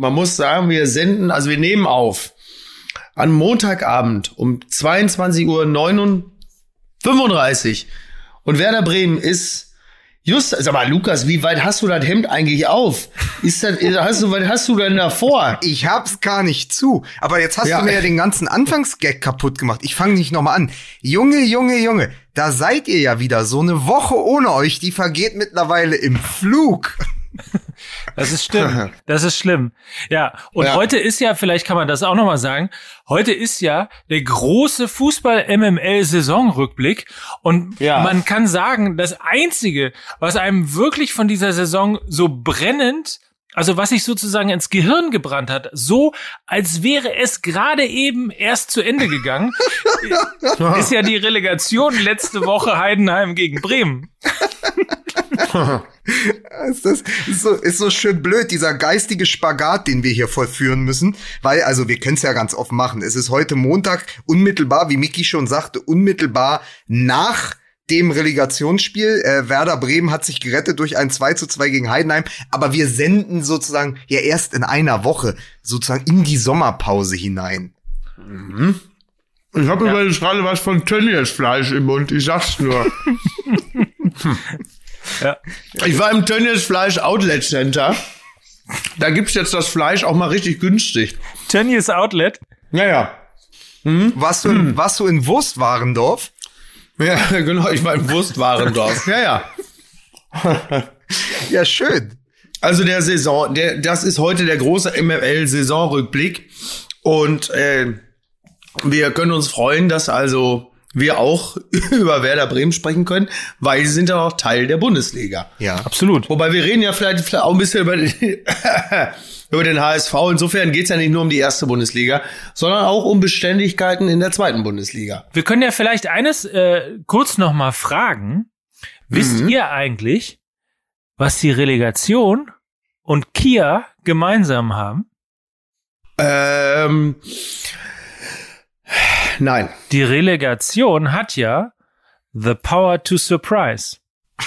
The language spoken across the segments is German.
man muss sagen, wir senden, also wir nehmen auf an Montagabend um 22 Uhr 35 und Werder Bremen ist Just, sag mal, Lukas, wie weit hast du das Hemd eigentlich auf? Ist das, hast du, was hast du denn davor? Ich hab's gar nicht zu. Aber jetzt hast ja. du mir ja den ganzen Anfangsgag kaputt gemacht. Ich fange nicht nochmal an. Junge, Junge, Junge, da seid ihr ja wieder. So eine Woche ohne euch, die vergeht mittlerweile im Flug. Das ist schlimm. Das ist schlimm. Ja, und ja. heute ist ja, vielleicht kann man das auch nochmal sagen, heute ist ja der große Fußball-MML-Saisonrückblick. Und ja. man kann sagen, das Einzige, was einem wirklich von dieser Saison so brennend also was sich sozusagen ins Gehirn gebrannt hat, so als wäre es gerade eben erst zu Ende gegangen, ist ja die Relegation letzte Woche Heidenheim gegen Bremen. ist, das, ist, so, ist so schön blöd, dieser geistige Spagat, den wir hier vollführen müssen. Weil, also wir können es ja ganz oft machen. Es ist heute Montag, unmittelbar, wie Miki schon sagte, unmittelbar nach dem Relegationsspiel. Äh, Werder Bremen hat sich gerettet durch ein 2 zu 2 gegen Heidenheim. Aber wir senden sozusagen ja erst in einer Woche sozusagen in die Sommerpause hinein. Mhm. Ich habe ja. übrigens gerade was von Tönnies-Fleisch im Mund, ich sag's nur. ja. Ich war im Tönnies-Fleisch Outlet Center. Da gibt's jetzt das Fleisch auch mal richtig günstig. Tönnies Outlet? Ja, ja. Mhm. Warst, du in, mhm. warst du in Wurstwarendorf? Ja, genau, ich war im Wurstwarendorf. ja, ja. ja, schön. Also der Saison, der, das ist heute der große MFL-Saisonrückblick. Und äh, wir können uns freuen, dass also wir auch über Werder Bremen sprechen können, weil sie sind ja auch Teil der Bundesliga. Ja, absolut. Wobei wir reden ja vielleicht, vielleicht auch ein bisschen über den, über den HSV. Insofern geht's ja nicht nur um die erste Bundesliga, sondern auch um Beständigkeiten in der zweiten Bundesliga. Wir können ja vielleicht eines äh, kurz noch mal fragen. Wisst mhm. ihr eigentlich, was die Relegation und Kia gemeinsam haben? Ähm, nein. Die Relegation hat ja The Power to Surprise.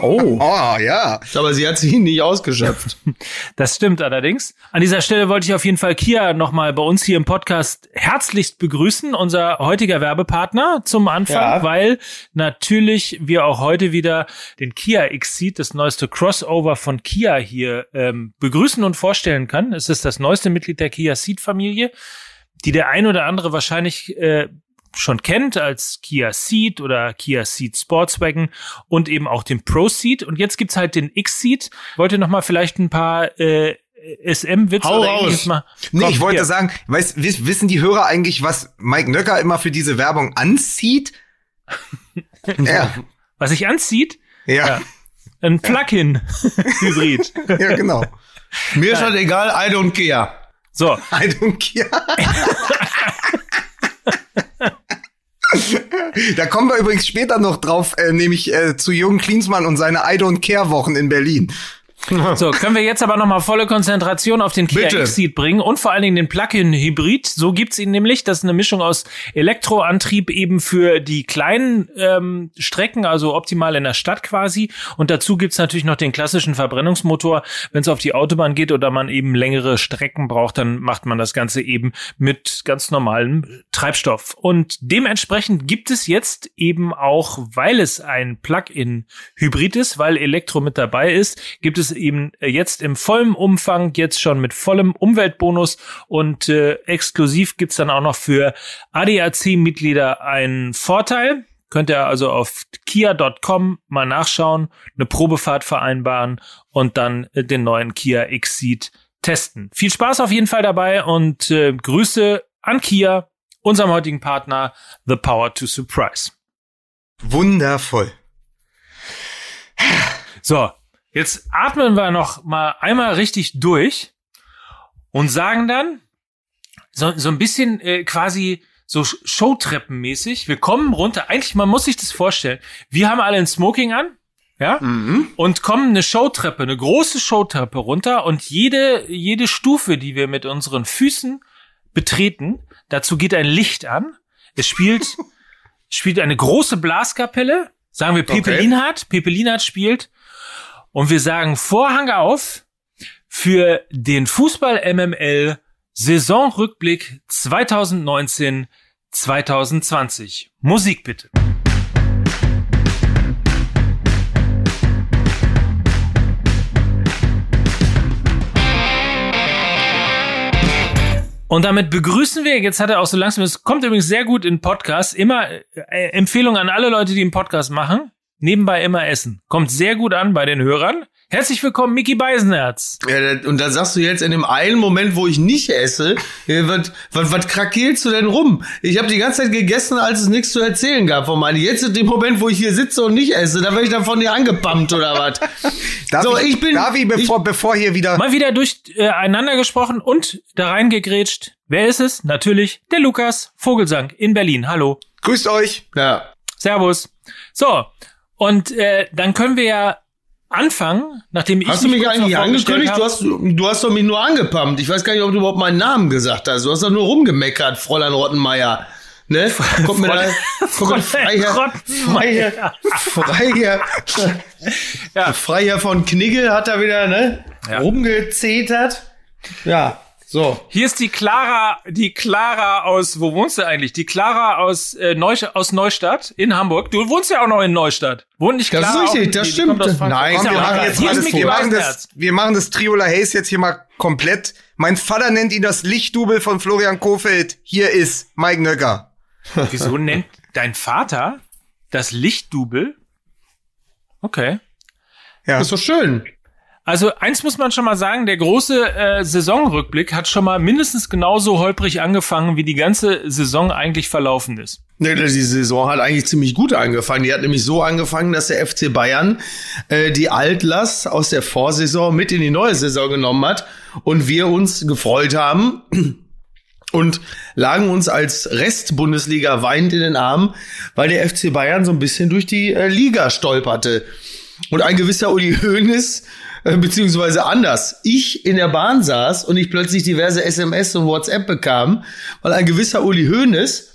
Oh. oh, ja. Aber sie hat sich nicht ausgeschöpft. Das stimmt allerdings. An dieser Stelle wollte ich auf jeden Fall Kia nochmal bei uns hier im Podcast herzlichst begrüßen, unser heutiger Werbepartner zum Anfang, ja. weil natürlich wir auch heute wieder den Kia Exceed, das neueste Crossover von Kia hier ähm, begrüßen und vorstellen kann. Es ist das neueste Mitglied der Kia Ceed Familie die der ein oder andere wahrscheinlich äh, schon kennt als Kia Ceed oder Kia Ceed Sportswagen und eben auch den Pro Ceed. Und jetzt gibt's halt den X-Ceed. Wollt ihr noch mal vielleicht ein paar äh, SM-Witze oder ähnliches mal? Nee, Komm, ich wollte hier. sagen, weißt, wissen die Hörer eigentlich, was Mike Nöcker immer für diese Werbung anzieht? ja. Was sich anzieht? Ja. ja. Ein Plug-in-Hybrid. ja, genau. Mir ist halt egal, I don't care. So. I don't care. Da kommen wir übrigens später noch drauf, äh, nämlich äh, zu Jürgen Klinsmann und seine I Don't Care Wochen in Berlin. So, können wir jetzt aber nochmal volle Konzentration auf den Kia X-Seed bringen und vor allen Dingen den Plug-in-Hybrid. So gibt's ihn nämlich. Das ist eine Mischung aus Elektroantrieb eben für die kleinen ähm, Strecken, also optimal in der Stadt quasi. Und dazu gibt's natürlich noch den klassischen Verbrennungsmotor. Wenn es auf die Autobahn geht oder man eben längere Strecken braucht, dann macht man das Ganze eben mit ganz normalem Treibstoff. Und dementsprechend gibt es jetzt eben auch, weil es ein Plug-in-Hybrid ist, weil Elektro mit dabei ist, gibt es eben jetzt im vollen Umfang, jetzt schon mit vollem Umweltbonus und äh, exklusiv gibt's dann auch noch für ADAC-Mitglieder einen Vorteil. Könnt ihr also auf kia.com mal nachschauen, eine Probefahrt vereinbaren und dann äh, den neuen Kia Exceed testen. Viel Spaß auf jeden Fall dabei und äh, Grüße an Kia, unserem heutigen Partner The Power to Surprise. Wundervoll. So, Jetzt atmen wir noch mal einmal richtig durch und sagen dann so, so ein bisschen äh, quasi so Showtreppenmäßig. Wir kommen runter. Eigentlich, man muss sich das vorstellen. Wir haben alle ein Smoking an. Ja? Mhm. Und kommen eine Showtreppe, eine große Showtreppe runter und jede, jede Stufe, die wir mit unseren Füßen betreten, dazu geht ein Licht an. Es spielt, spielt eine große Blaskapelle. Sagen wir Pepe okay. Linhardt. Pepe Linhardt spielt und wir sagen Vorhang auf für den Fußball MML Saisonrückblick 2019 2020. Musik bitte. Und damit begrüßen wir, jetzt hat er auch so langsam, es kommt übrigens sehr gut in Podcast, immer äh, Empfehlung an alle Leute, die einen Podcast machen, nebenbei immer essen. Kommt sehr gut an bei den Hörern. Herzlich willkommen, Mickey Beisenherz. Ja, und da sagst du jetzt in dem einen Moment, wo ich nicht esse, was, was, was krakelst du denn rum? Ich habe die ganze Zeit gegessen, als es nichts zu erzählen gab von meinen. Jetzt in dem Moment, wo ich hier sitze und nicht esse, da werde ich dann von dir angepumpt oder was? so, ich, ich bin. Darf ich, bevor, ich, bevor hier wieder. Mal wieder durcheinander äh, gesprochen und da reingegrätscht. Wer ist es? Natürlich der Lukas Vogelsang in Berlin. Hallo. Grüßt euch. Ja. Servus. So, und äh, dann können wir ja anfangen, nachdem ich. Hast du mich eigentlich angekündigt? Du hast, du hast doch mich nur angepumpt. Ich weiß gar nicht, ob du überhaupt meinen Namen gesagt hast. Du hast doch nur rumgemeckert, Fräulein Rottenmeier. Ne? Kommt mir da, kommt Freiherr, Freiherr, Freiherr, ja. Freiherr von Knigge hat da wieder, ne? Ja. Rumgezetert. Ja. So. Hier ist die Clara, die Clara aus, wo wohnst du eigentlich? Die Clara aus, äh, Neu, aus Neustadt in Hamburg. Du wohnst ja auch noch in Neustadt. Wohnt nicht Clara? Das ist richtig, das stimmt. Nein, Komm, wir, machen jetzt mal das, wir, machen das, wir machen das Triola Hayes jetzt hier mal komplett. Mein Vater nennt ihn das Lichtdubel von Florian Kofeld. Hier ist Mike Nöcker. Wieso nennt dein Vater das Lichtdubel? Okay. Ja. Das ist so schön. Also eins muss man schon mal sagen, der große äh, Saisonrückblick hat schon mal mindestens genauso holprig angefangen, wie die ganze Saison eigentlich verlaufen ist. Nee, die Saison hat eigentlich ziemlich gut angefangen. Die hat nämlich so angefangen, dass der FC Bayern äh, die Altlast aus der Vorsaison mit in die neue Saison genommen hat und wir uns gefreut haben und lagen uns als Rest-Bundesliga weinend in den Armen, weil der FC Bayern so ein bisschen durch die äh, Liga stolperte. Und ein gewisser Uli Hoeneß beziehungsweise anders. Ich in der Bahn saß und ich plötzlich diverse SMS und WhatsApp bekam, weil ein gewisser Uli Hoeneß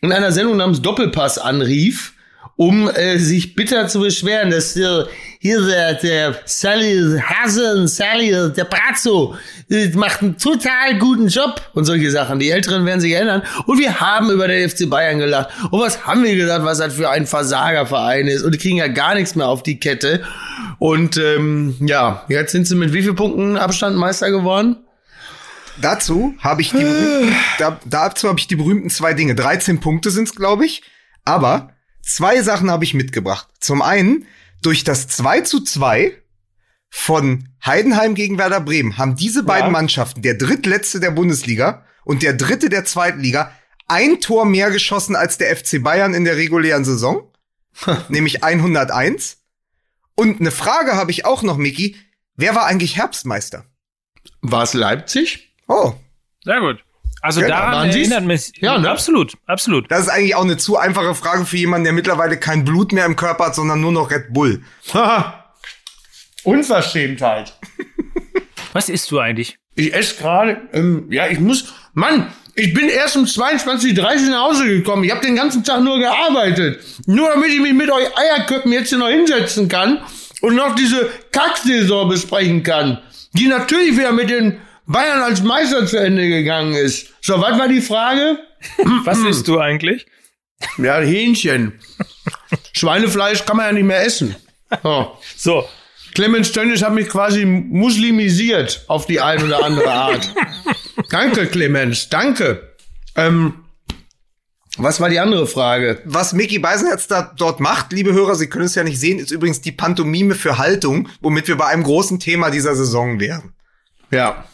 in einer Sendung namens Doppelpass anrief, um äh, sich bitter zu beschweren, dass äh, hier der, der Sally Hasen, Sally, der Brazzo, äh, macht einen total guten Job und solche Sachen. Die Älteren werden sich erinnern. Und wir haben über den FC Bayern gelacht. Und was haben wir gesagt, was das für ein Versagerverein ist? Und die kriegen ja gar nichts mehr auf die Kette. Und ähm, ja, jetzt sind sie mit wie viel Punkten Abstand Meister geworden? Dazu habe ich die berühmten, da, dazu habe ich die berühmten zwei Dinge. 13 Punkte sind's, glaube ich. Aber zwei Sachen habe ich mitgebracht. Zum einen, durch das 2 zu 2 von Heidenheim gegen Werder Bremen haben diese beiden ja. Mannschaften, der drittletzte der Bundesliga und der dritte der zweiten Liga, ein Tor mehr geschossen als der FC Bayern in der regulären Saison, nämlich 101. Und eine Frage habe ich auch noch, Miki. Wer war eigentlich Herbstmeister? War es Leipzig? Oh. Sehr gut. Also genau. daran erinnert mich. Ja, ne? absolut, absolut. Das ist eigentlich auch eine zu einfache Frage für jemanden, der mittlerweile kein Blut mehr im Körper hat, sondern nur noch Red Bull. Unverschämtheit. Was isst du eigentlich? Ich esse gerade, ähm, ja, ich muss, Mann, ich bin erst um 22.30 nach Hause gekommen. Ich habe den ganzen Tag nur gearbeitet. Nur damit ich mich mit euch Eierköppen jetzt hier noch hinsetzen kann und noch diese Kacksaison besprechen kann. Die natürlich wieder mit den Bayern als Meister zu Ende gegangen ist. So, was war die Frage? Was isst du eigentlich? Ja, Hähnchen. Schweinefleisch kann man ja nicht mehr essen. So. so. Clemens Tönnies hat mich quasi muslimisiert auf die eine oder andere Art. danke, Clemens, danke. Ähm, was war die andere Frage? Was Mickey Beisenherz da dort macht, liebe Hörer, Sie können es ja nicht sehen, ist übrigens die Pantomime für Haltung, womit wir bei einem großen Thema dieser Saison wären. Ja.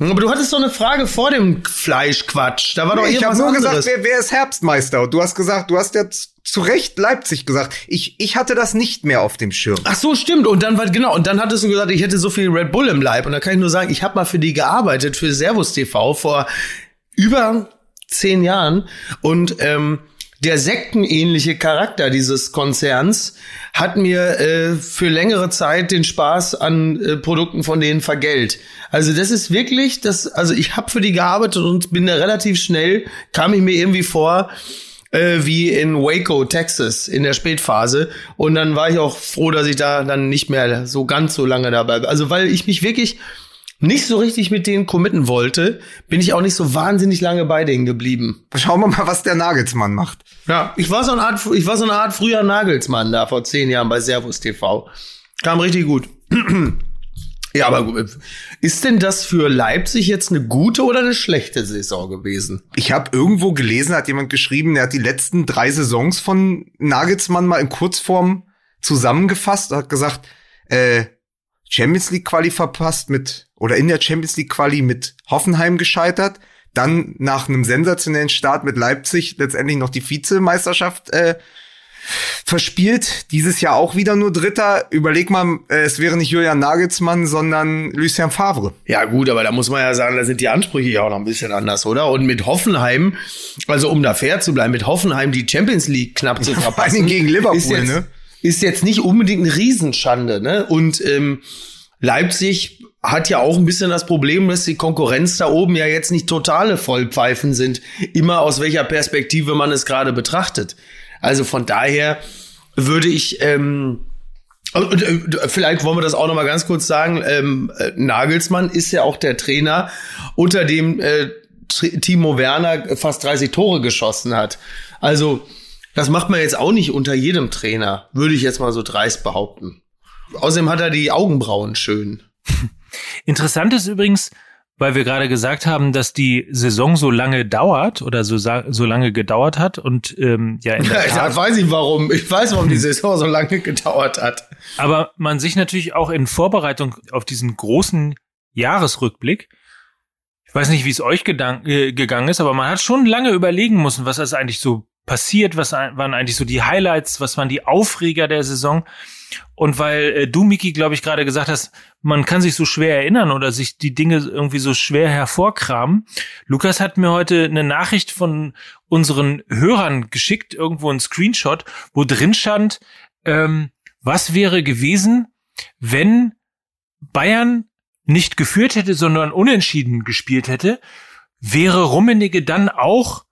Aber du hattest doch eine Frage vor dem Fleischquatsch. Da war nee, doch irgendwas Ich habe nur anderes. gesagt, wer, wer ist Herbstmeister? Und du hast gesagt, du hast ja zu Recht Leipzig gesagt. Ich, ich hatte das nicht mehr auf dem Schirm. Ach so, stimmt. Und dann war genau. Und dann hattest du gesagt, ich hätte so viel Red Bull im Leib. Und da kann ich nur sagen, ich habe mal für die gearbeitet für Servus TV vor über zehn Jahren. Und ähm, der sektenähnliche Charakter dieses Konzerns hat mir äh, für längere Zeit den Spaß an äh, Produkten von denen vergällt. Also das ist wirklich, das, also ich habe für die gearbeitet und bin da relativ schnell, kam ich mir irgendwie vor, äh, wie in Waco, Texas, in der Spätphase. Und dann war ich auch froh, dass ich da dann nicht mehr so ganz so lange dabei. Also weil ich mich wirklich nicht so richtig mit denen committen wollte, bin ich auch nicht so wahnsinnig lange bei denen geblieben. Schauen wir mal, was der Nagelsmann macht. Ja, ich war so eine Art, ich war so eine Art früher Nagelsmann da vor zehn Jahren bei Servus TV. Kam richtig gut. ja, aber ist denn das für Leipzig jetzt eine gute oder eine schlechte Saison gewesen? Ich habe irgendwo gelesen, hat jemand geschrieben, er hat die letzten drei Saisons von Nagelsmann mal in Kurzform zusammengefasst, hat gesagt, äh, Champions League Quali verpasst mit oder in der Champions League Quali mit Hoffenheim gescheitert, dann nach einem sensationellen Start mit Leipzig letztendlich noch die Vizemeisterschaft äh, verspielt. Dieses Jahr auch wieder nur Dritter. Überleg mal, äh, es wäre nicht Julian Nagelsmann, sondern Lucien Favre. Ja gut, aber da muss man ja sagen, da sind die Ansprüche ja auch noch ein bisschen anders, oder? Und mit Hoffenheim, also um da fair zu bleiben, mit Hoffenheim die Champions League knapp zu verpassen. Vor allem gegen Liverpool, jetzt, ne? Ist jetzt nicht unbedingt eine Riesenschande, ne? Und ähm, Leipzig hat ja auch ein bisschen das Problem, dass die Konkurrenz da oben ja jetzt nicht totale Vollpfeifen sind, immer aus welcher Perspektive man es gerade betrachtet. Also von daher würde ich ähm, und, vielleicht wollen wir das auch noch mal ganz kurz sagen. Ähm, äh, Nagelsmann ist ja auch der Trainer, unter dem äh, Timo Werner fast 30 Tore geschossen hat. Also das macht man jetzt auch nicht unter jedem Trainer, würde ich jetzt mal so dreist behaupten. Außerdem hat er die Augenbrauen schön. Interessant ist übrigens, weil wir gerade gesagt haben, dass die Saison so lange dauert oder so, so lange gedauert hat und ähm, ja in der Tat, weiß ich warum. Ich weiß, warum die Saison so lange gedauert hat. Aber man sich natürlich auch in Vorbereitung auf diesen großen Jahresrückblick ich weiß nicht, wie es euch äh, gegangen ist, aber man hat schon lange überlegen müssen, was ist eigentlich so passiert, was waren eigentlich so die Highlights, was waren die Aufreger der Saison. Und weil äh, du, Miki, glaube ich, gerade gesagt hast, man kann sich so schwer erinnern oder sich die Dinge irgendwie so schwer hervorkramen. Lukas hat mir heute eine Nachricht von unseren Hörern geschickt, irgendwo ein Screenshot, wo drin stand, ähm, was wäre gewesen, wenn Bayern nicht geführt hätte, sondern unentschieden gespielt hätte, wäre Rummenigge dann auch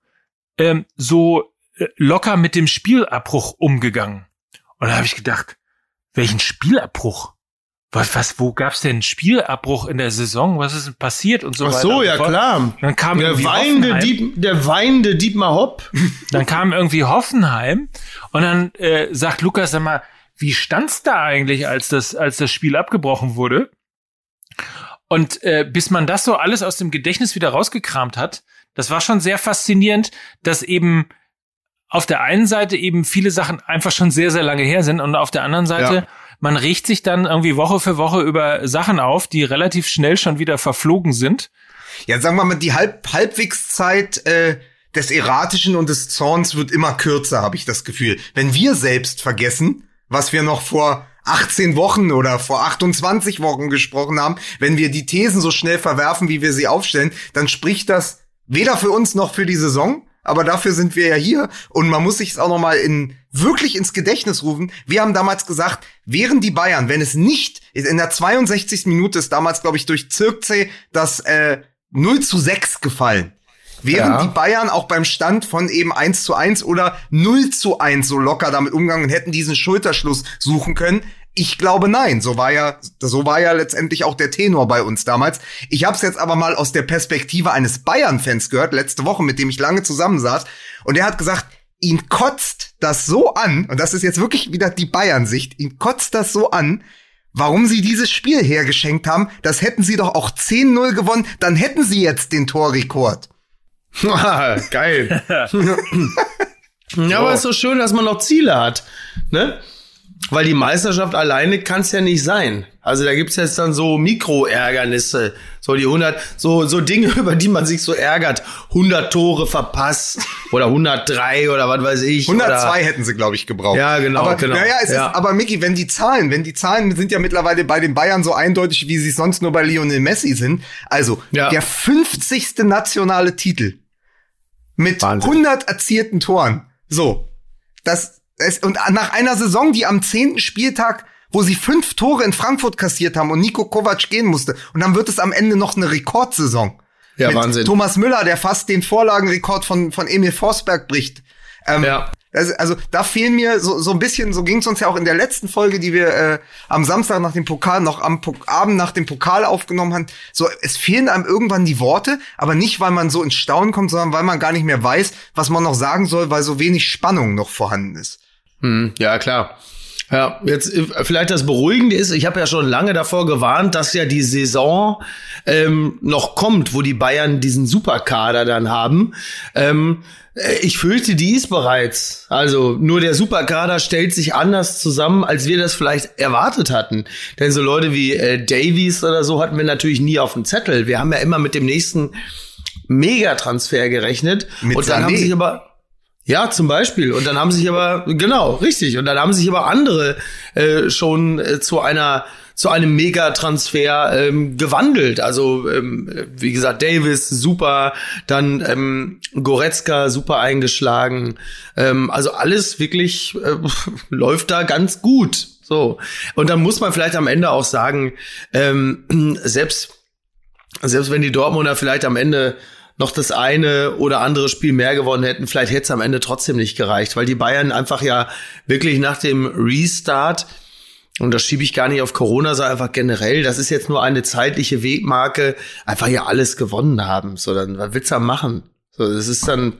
ähm, so locker mit dem Spielabbruch umgegangen. Und da habe ich gedacht, welchen Spielabbruch? Was, was, wo gab's denn Spielabbruch in der Saison? Was ist denn passiert und so Ach so, weiter? ja klar. Dann kam der weinende Dieb, der weinende Dietmar Hopp. Dann kam irgendwie Hoffenheim und dann äh, sagt Lukas sag mal, wie stand's da eigentlich, als das, als das Spiel abgebrochen wurde? Und äh, bis man das so alles aus dem Gedächtnis wieder rausgekramt hat, das war schon sehr faszinierend, dass eben auf der einen Seite eben viele Sachen einfach schon sehr, sehr lange her sind und auf der anderen Seite ja. man riecht sich dann irgendwie Woche für Woche über Sachen auf, die relativ schnell schon wieder verflogen sind. Ja, sagen wir mal, die Halb Halbwegszeit äh, des Erratischen und des Zorns wird immer kürzer, habe ich das Gefühl. Wenn wir selbst vergessen, was wir noch vor 18 Wochen oder vor 28 Wochen gesprochen haben, wenn wir die Thesen so schnell verwerfen, wie wir sie aufstellen, dann spricht das weder für uns noch für die Saison, aber dafür sind wir ja hier und man muss sich es auch noch mal in wirklich ins Gedächtnis rufen. Wir haben damals gesagt, wären die Bayern, wenn es nicht in der 62. Minute ist damals glaube ich durch Zirkzee das äh, 0 zu 6 gefallen. Wären ja. die Bayern auch beim Stand von eben 1 zu 1 oder 0 zu 1 so locker damit umgegangen und hätten diesen Schulterschluss suchen können, ich glaube nein. So war ja, so war ja letztendlich auch der Tenor bei uns damals. Ich habe es jetzt aber mal aus der Perspektive eines Bayern-Fans gehört, letzte Woche, mit dem ich lange zusammensaß. Und er hat gesagt, ihn kotzt das so an, und das ist jetzt wirklich wieder die Bayern-Sicht, ihn kotzt das so an, warum sie dieses Spiel hergeschenkt haben. Das hätten sie doch auch 10-0 gewonnen, dann hätten sie jetzt den Torrekord. Geil. ja, aber es ist so schön, dass man noch Ziele hat. Ne? Weil die Meisterschaft alleine kann es ja nicht sein. Also da gibt's jetzt dann so Mikroärgernisse, so die 100, so, so Dinge, über die man sich so ärgert. 100 Tore verpasst oder 103 oder was weiß ich. 102 oder, hätten sie, glaube ich, gebraucht. Ja, genau. Aber, genau. Naja, es ja. ist, aber Micky, wenn die Zahlen, wenn die Zahlen sind ja mittlerweile bei den Bayern so eindeutig, wie sie sonst nur bei Lionel Messi sind. Also ja. der 50. nationale Titel mit Wahnsinn. 100 erzielten Toren. So, das es, und nach einer Saison, die am zehnten Spieltag, wo sie fünf Tore in Frankfurt kassiert haben und Nico Kovac gehen musste, und dann wird es am Ende noch eine Rekordsaison. Ja, Wahnsinn. Thomas Müller, der fast den Vorlagenrekord von, von Emil Forsberg bricht. Ähm, ja. Also, also da fehlen mir so, so ein bisschen, so ging es uns ja auch in der letzten Folge, die wir äh, am Samstag nach dem Pokal, noch am Pok Abend nach dem Pokal aufgenommen haben. So, es fehlen einem irgendwann die Worte, aber nicht, weil man so ins Staunen kommt, sondern weil man gar nicht mehr weiß, was man noch sagen soll, weil so wenig Spannung noch vorhanden ist. Hm, ja, klar. Ja, jetzt äh, vielleicht das Beruhigende ist, ich habe ja schon lange davor gewarnt, dass ja die Saison ähm, noch kommt, wo die Bayern diesen Superkader dann haben. Ähm, äh, ich fürchte, die ist bereits. Also nur der Superkader stellt sich anders zusammen, als wir das vielleicht erwartet hatten. Denn so Leute wie äh, Davies oder so hatten wir natürlich nie auf dem Zettel. Wir haben ja immer mit dem nächsten Megatransfer gerechnet. Mit und dann Sané. haben sich aber ja, zum Beispiel. Und dann haben sich aber, genau, richtig. Und dann haben sich aber andere äh, schon äh, zu einer zu einem Megatransfer ähm, gewandelt. Also ähm, wie gesagt, Davis super, dann ähm, Goretzka super eingeschlagen. Ähm, also alles wirklich äh, läuft da ganz gut. So und dann muss man vielleicht am Ende auch sagen, ähm, selbst selbst wenn die Dortmunder vielleicht am Ende noch das eine oder andere Spiel mehr gewonnen hätten, vielleicht hätte es am Ende trotzdem nicht gereicht, weil die Bayern einfach ja wirklich nach dem Restart und das schiebe ich gar nicht auf Corona, sondern einfach generell, das ist jetzt nur eine zeitliche Wegmarke, einfach ja alles gewonnen haben. So, dann was willst du da machen? So, das ist dann,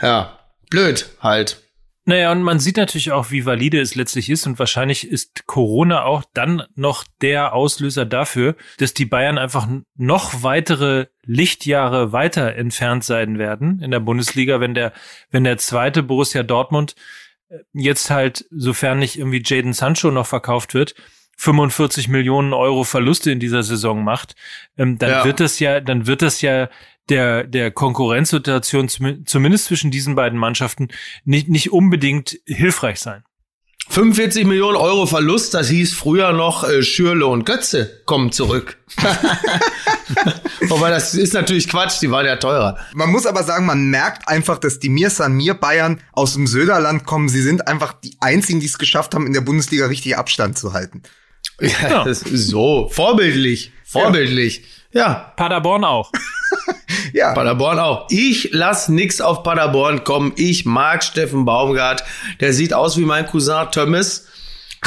ja, blöd halt. Naja, und man sieht natürlich auch, wie valide es letztlich ist. Und wahrscheinlich ist Corona auch dann noch der Auslöser dafür, dass die Bayern einfach noch weitere Lichtjahre weiter entfernt sein werden in der Bundesliga, wenn der, wenn der zweite Borussia Dortmund äh, jetzt halt, sofern nicht irgendwie Jaden Sancho noch verkauft wird, 45 Millionen Euro Verluste in dieser Saison macht, ähm, dann ja. wird das ja, dann wird das ja der, der Konkurrenzsituation zumindest zwischen diesen beiden Mannschaften nicht, nicht unbedingt hilfreich sein. 45 Millionen Euro Verlust, das hieß früher noch äh, Schürle und Götze kommen zurück. Wobei das ist natürlich Quatsch, die waren ja teurer. Man muss aber sagen, man merkt einfach, dass die Mir San Mir Bayern aus dem Söderland kommen. Sie sind einfach die einzigen, die es geschafft haben, in der Bundesliga richtig Abstand zu halten. Ja, das ist so vorbildlich, vorbildlich. Ja. Ja. Paderborn auch. ja. Paderborn auch. Ich lass nix auf Paderborn kommen. Ich mag Steffen Baumgart. Der sieht aus wie mein Cousin Thomas,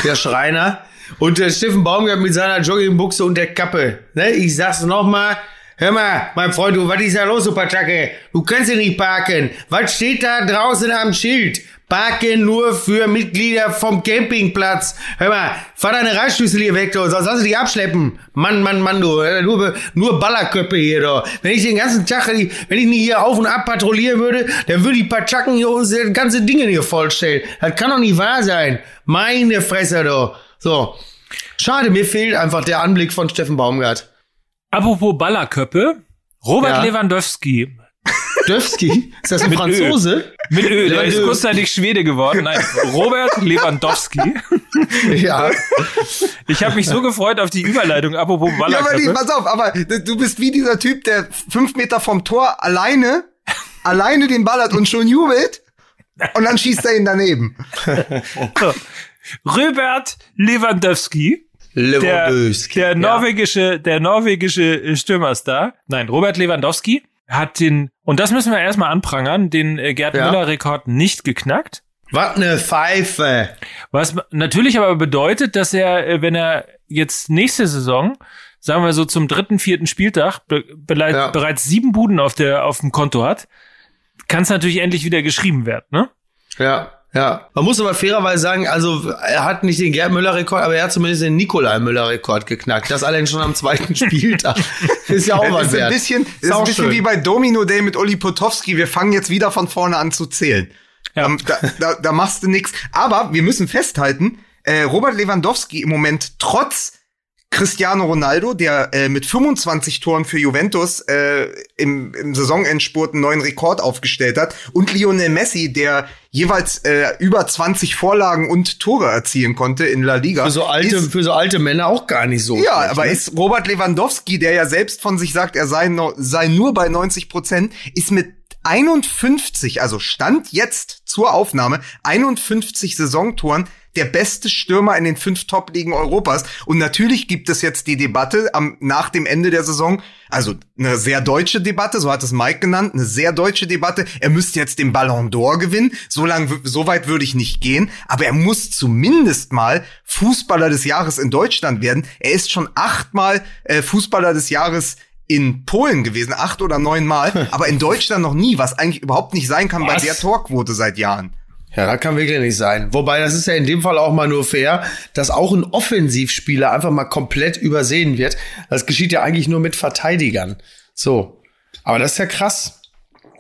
der Schreiner. Und der Steffen Baumgart mit seiner Joggingbuchse und der Kappe. Ne? Ich sag's nochmal. Hör mal, mein Freund, du, was ist da los, Superchacke? Du kannst hier nicht parken. Was steht da draußen am Schild? Parken nur für Mitglieder vom Campingplatz. Hör mal, fahr deine Reißschlüssel hier weg, du, sonst lass dich abschleppen. Mann, Mann, Mann, du, äh, nur, nur Ballerköppe hier, du. Wenn ich den ganzen Tag, wenn ich nicht hier auf und ab patrouillieren würde, dann würde die Patschacken hier uns ganze Dinge hier vollstellen. Das kann doch nicht wahr sein. Meine Fresse, du. So. Schade, mir fehlt einfach der Anblick von Steffen Baumgart. Apropos Ballerköppe, Robert ja. Lewandowski Döfski? Ist das ein mit Franzose? Öl. Mit Öl. Der ist kurzzeitig Schwede geworden. Nein, Robert Lewandowski. Ja. Ich habe mich so gefreut auf die Überleitung. Apropos Ja, aber die, pass auf, aber du bist wie dieser Typ, der fünf Meter vom Tor alleine, alleine den ballert und schon jubelt. Und dann schießt er ihn daneben. So. Robert Lewandowski. Lewandowski. Der, der norwegische, der norwegische Stürmerstar. Nein, Robert Lewandowski hat den, und das müssen wir erstmal anprangern, den äh, Gerd ja. Müller-Rekord nicht geknackt. Was ne Pfeife. Was natürlich aber bedeutet, dass er, äh, wenn er jetzt nächste Saison, sagen wir so zum dritten, vierten Spieltag, be ja. bereits sieben Buden auf der, auf dem Konto hat, kann es natürlich endlich wieder geschrieben werden, ne? Ja. Ja, man muss aber fairerweise sagen, also er hat nicht den Gerd Müller-Rekord, aber er hat zumindest den Nikolai Müller-Rekord geknackt. Das allein schon am zweiten Spieltag. ist ja auch was ist wert. Ein bisschen, ist, ist ein bisschen wie bei Domino Day mit Oli Potowski. Wir fangen jetzt wieder von vorne an zu zählen. Ja. Ähm, da, da, da machst du nix. Aber wir müssen festhalten, äh, Robert Lewandowski im Moment trotz Cristiano Ronaldo, der äh, mit 25 Toren für Juventus äh, im, im Saisonendspurt einen neuen Rekord aufgestellt hat, und Lionel Messi, der jeweils äh, über 20 Vorlagen und Tore erzielen konnte in La Liga. Für so alte, ist, für so alte Männer auch gar nicht so. Ja, aber ne? ist Robert Lewandowski, der ja selbst von sich sagt, er sei, no, sei nur bei 90 Prozent, ist mit 51, also Stand jetzt zur Aufnahme, 51 Saisontoren der beste Stürmer in den fünf Top-Ligen Europas. Und natürlich gibt es jetzt die Debatte am, nach dem Ende der Saison, also eine sehr deutsche Debatte, so hat es Mike genannt, eine sehr deutsche Debatte. Er müsste jetzt den Ballon d'Or gewinnen. So lang, so weit würde ich nicht gehen. Aber er muss zumindest mal Fußballer des Jahres in Deutschland werden. Er ist schon achtmal äh, Fußballer des Jahres in Polen gewesen, acht oder neun Mal, aber in Deutschland noch nie, was eigentlich überhaupt nicht sein kann was? bei der Torquote seit Jahren. Ja, das kann wirklich nicht sein. Wobei, das ist ja in dem Fall auch mal nur fair, dass auch ein Offensivspieler einfach mal komplett übersehen wird. Das geschieht ja eigentlich nur mit Verteidigern. So. Aber das ist ja krass.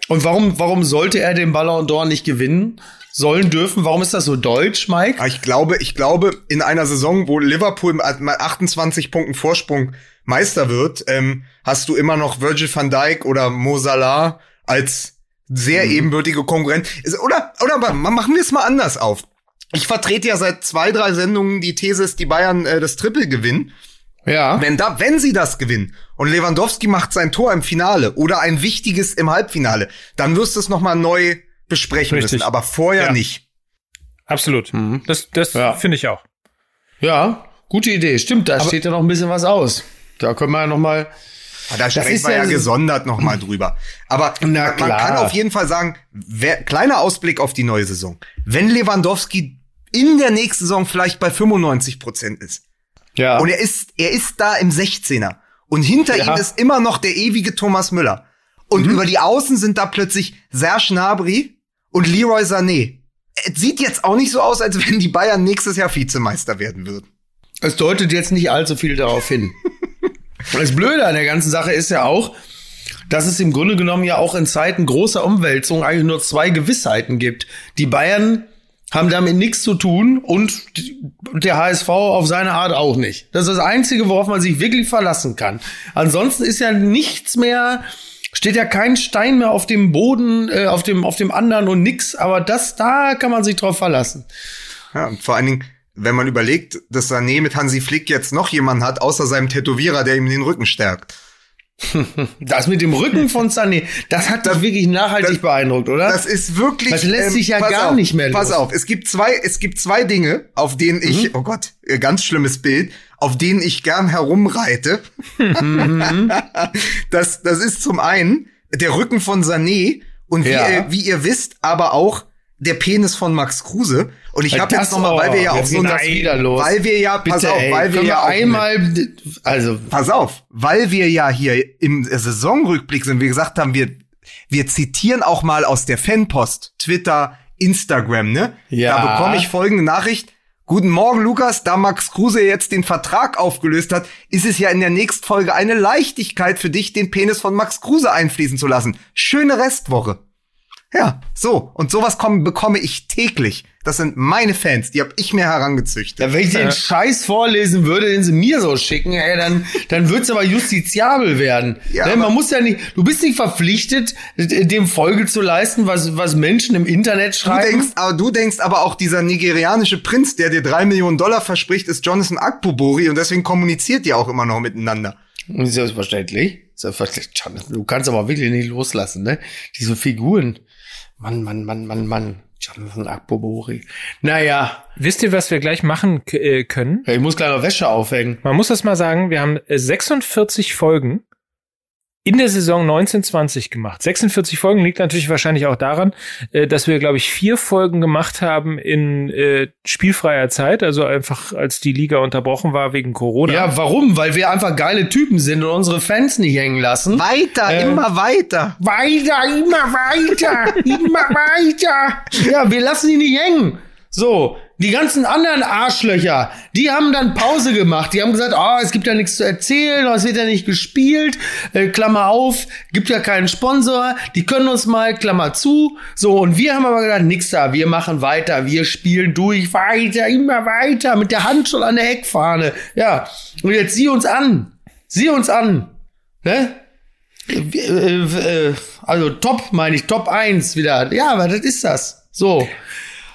Und warum, warum sollte er den Ballon d'Or nicht gewinnen? Sollen dürfen? Warum ist das so deutsch, Mike? Ich glaube, ich glaube, in einer Saison, wo Liverpool mit 28 Punkten Vorsprung Meister wird, ähm, hast du immer noch Virgil van Dijk oder Mo Salah als sehr mhm. ebenbürtige Konkurrent. Oder, oder machen wir es mal anders auf. Ich vertrete ja seit zwei, drei Sendungen die These, dass die Bayern äh, das Triple gewinnen. Ja. Wenn da, wenn sie das gewinnen und Lewandowski macht sein Tor im Finale oder ein wichtiges im Halbfinale, dann wirst du es noch mal neu besprechen Richtig. müssen, aber vorher ja. nicht. Absolut. Mhm. Das, das ja. finde ich auch. Ja, gute Idee. Stimmt, da aber steht ja noch ein bisschen was aus. Da können wir ja noch mal ah, da sprechen wir ja, ja gesondert noch mal drüber. Aber man kann auf jeden Fall sagen, wer, kleiner Ausblick auf die neue Saison. Wenn Lewandowski in der nächsten Saison vielleicht bei 95 Prozent ist. Ja. Und er ist, er ist da im 16er. Und hinter ja. ihm ist immer noch der ewige Thomas Müller. Und mhm. über die Außen sind da plötzlich Serge Gnabry und Leroy Sané. Es sieht jetzt auch nicht so aus, als wenn die Bayern nächstes Jahr Vizemeister werden würden. Es deutet jetzt nicht allzu viel darauf hin. Das Blöde an der ganzen Sache ist ja auch, dass es im Grunde genommen ja auch in Zeiten großer Umwälzung eigentlich nur zwei Gewissheiten gibt. Die Bayern haben damit nichts zu tun und der HSV auf seine Art auch nicht. Das ist das Einzige, worauf man sich wirklich verlassen kann. Ansonsten ist ja nichts mehr, steht ja kein Stein mehr auf dem Boden, äh, auf dem, auf dem anderen und nix, aber das, da kann man sich drauf verlassen. Ja, vor allen Dingen, wenn man überlegt, dass Sané mit Hansi Flick jetzt noch jemanden hat, außer seinem Tätowierer, der ihm den Rücken stärkt. Das mit dem Rücken von Sané, das hat dich wirklich nachhaltig das, beeindruckt, oder? Das ist wirklich. Das lässt ähm, sich ja gar auf, nicht mehr los. Pass auf, es gibt zwei, es gibt zwei Dinge, auf denen ich, mhm. oh Gott, äh, ganz schlimmes Bild, auf denen ich gern herumreite. Mhm. das, das ist zum einen der Rücken von Sané und wie, ja. ihr, wie ihr wisst, aber auch der Penis von Max Kruse. Und ich habe jetzt noch mal, weil wir ja auch so das wieder los. weil wir ja pass Bitte, auf, ey, weil wir ja einmal also pass auf, weil wir ja hier im Saisonrückblick sind, wir gesagt haben, wir wir zitieren auch mal aus der Fanpost, Twitter, Instagram, ne? Ja. Da bekomme ich folgende Nachricht. Guten Morgen, Lukas. Da Max Kruse jetzt den Vertrag aufgelöst hat, ist es ja in der nächsten Folge eine Leichtigkeit für dich, den Penis von Max Kruse einfließen zu lassen. Schöne Restwoche. Ja, so. Und sowas kommen, bekomme ich täglich. Das sind meine Fans, die habe ich mir herangezüchtet. Ja, wenn ich den Scheiß vorlesen würde, den sie mir so schicken, ey, dann, dann wird's aber justiziabel werden. Ja, ne, man muss ja nicht, du bist nicht verpflichtet, dem Folge zu leisten, was, was Menschen im Internet schreiben. Du denkst, aber du denkst aber auch, dieser nigerianische Prinz, der dir drei Millionen Dollar verspricht, ist Jonathan Akpobori und deswegen kommuniziert die auch immer noch miteinander. Selbstverständlich. Selbstverständlich. Du kannst aber wirklich nicht loslassen, ne? Diese Figuren. Mann, Mann, Mann, Mann, Mann. Jonathan Akbobori. Naja. Wisst ihr, was wir gleich machen äh, können? Ja, ich muss gleich noch Wäsche aufhängen. Man muss das mal sagen, wir haben 46 Folgen in der Saison 1920 gemacht. 46 Folgen liegt natürlich wahrscheinlich auch daran, äh, dass wir, glaube ich, vier Folgen gemacht haben in äh, spielfreier Zeit, also einfach als die Liga unterbrochen war wegen Corona. Ja, warum? Weil wir einfach geile Typen sind und unsere Fans nicht hängen lassen. Weiter, äh, immer weiter. Weiter, immer weiter, immer weiter. Ja, wir lassen die nicht hängen. So, die ganzen anderen Arschlöcher, die haben dann Pause gemacht. Die haben gesagt, oh, es gibt ja nichts zu erzählen, es wird ja nicht gespielt, äh, Klammer auf, gibt ja keinen Sponsor, die können uns mal, Klammer zu. So, und wir haben aber gesagt, nix da, wir machen weiter, wir spielen durch, weiter, immer weiter, mit der Hand schon an der Heckfahne. Ja, und jetzt sieh uns an, sieh uns an, ne? Äh, äh, also top, meine ich, Top 1 wieder. Ja, aber das ist das. So.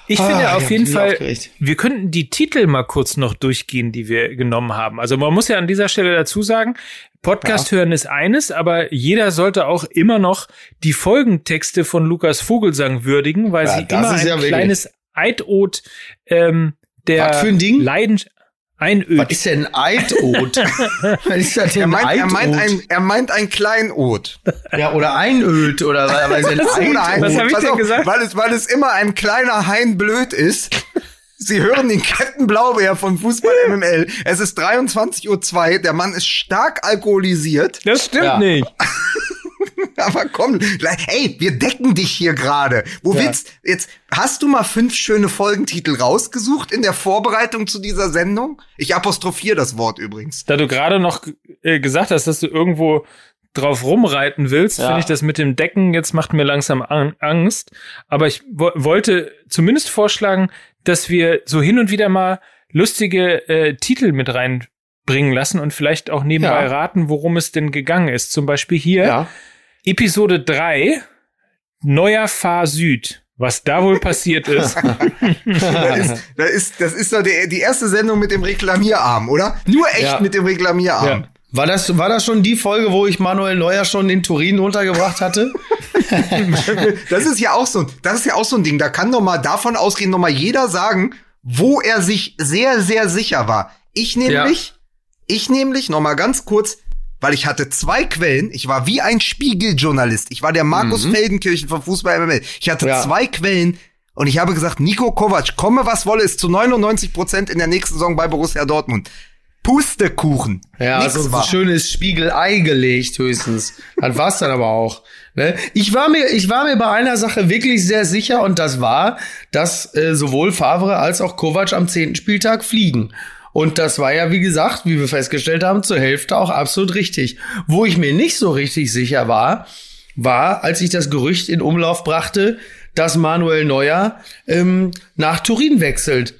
Ich ah, finde auf jeden Fall, aufgeregt. wir könnten die Titel mal kurz noch durchgehen, die wir genommen haben. Also man muss ja an dieser Stelle dazu sagen, Podcast ja. hören ist eines, aber jeder sollte auch immer noch die Folgentexte von Lukas Vogelsang würdigen, weil ja, sie immer ein ja kleines Eidot ähm, der? Leidens Einöd. Was ist denn ein Eidot? Was ist das denn Er meint, er Eidot? meint ein, er meint ein Kleinod. ja, oder Einöd oder was was ein, Eidot? Was hab ich Pass denn auf, gesagt? Weil es, weil es immer ein kleiner Hein blöd ist. Sie hören den Captain Blaubeer von Fußball MML. Es ist 23.02 Uhr. Der Mann ist stark alkoholisiert. Das stimmt Ja. nicht. Aber komm, ey, wir decken dich hier gerade. Wo Ja. willst jetzt? Hast du mal fünf schöne Folgentitel rausgesucht in der Vorbereitung zu dieser Sendung? Ich apostrophiere das Wort übrigens. Da du gerade noch äh, gesagt hast, dass du irgendwo drauf rumreiten willst, Ja. finde ich das mit dem Decken jetzt macht mir langsam an Angst. Aber ich wo wollte zumindest vorschlagen, dass wir so hin und wieder mal lustige äh, Titel mit reinbringen lassen und vielleicht auch nebenbei Ja. raten, worum es denn gegangen ist. Zum Beispiel hier Ja. Episode 3, Neuer Fahr Süd. Was da wohl passiert ist. Das ist, das ist, das ist doch die, die erste Sendung mit dem Reklamierarm, oder? Nur echt Ja. mit dem Reklamierarm. Ja. War das, war das schon die Folge, wo ich Manuel Neuer schon in Turin untergebracht hatte? Das ist ja auch so, das ist ja auch so ein Ding. Da kann doch mal davon ausgehen, noch mal jeder sagen, wo er sich sehr, sehr sicher war. Ich nämlich, ich nämlich, noch mal ganz kurz, weil ich hatte zwei Quellen. Ich war wie ein Spiegeljournalist. Ich war der Markus Feldenkirchen von Fußball MML. Ich hatte Ja. zwei Quellen und ich habe gesagt, Nico Kovac, komme was wolle, ist zu 99 Prozent in der nächsten Saison bei Borussia Dortmund. Pustekuchen. Ja, Nix also so ein schönes Spiegelei gelegt höchstens. Das war's dann aber auch. Ne? Ich war mir, ich war mir bei einer Sache wirklich sehr sicher und das war, dass äh, sowohl Favre als auch Kovac am zehnten Spieltag fliegen. Und das war ja, wie gesagt, wie wir festgestellt haben, zur Hälfte auch absolut richtig. Wo ich mir nicht so richtig sicher war, war, als ich das Gerücht in Umlauf brachte, dass Manuel Neuer ähm, nach Turin wechselt.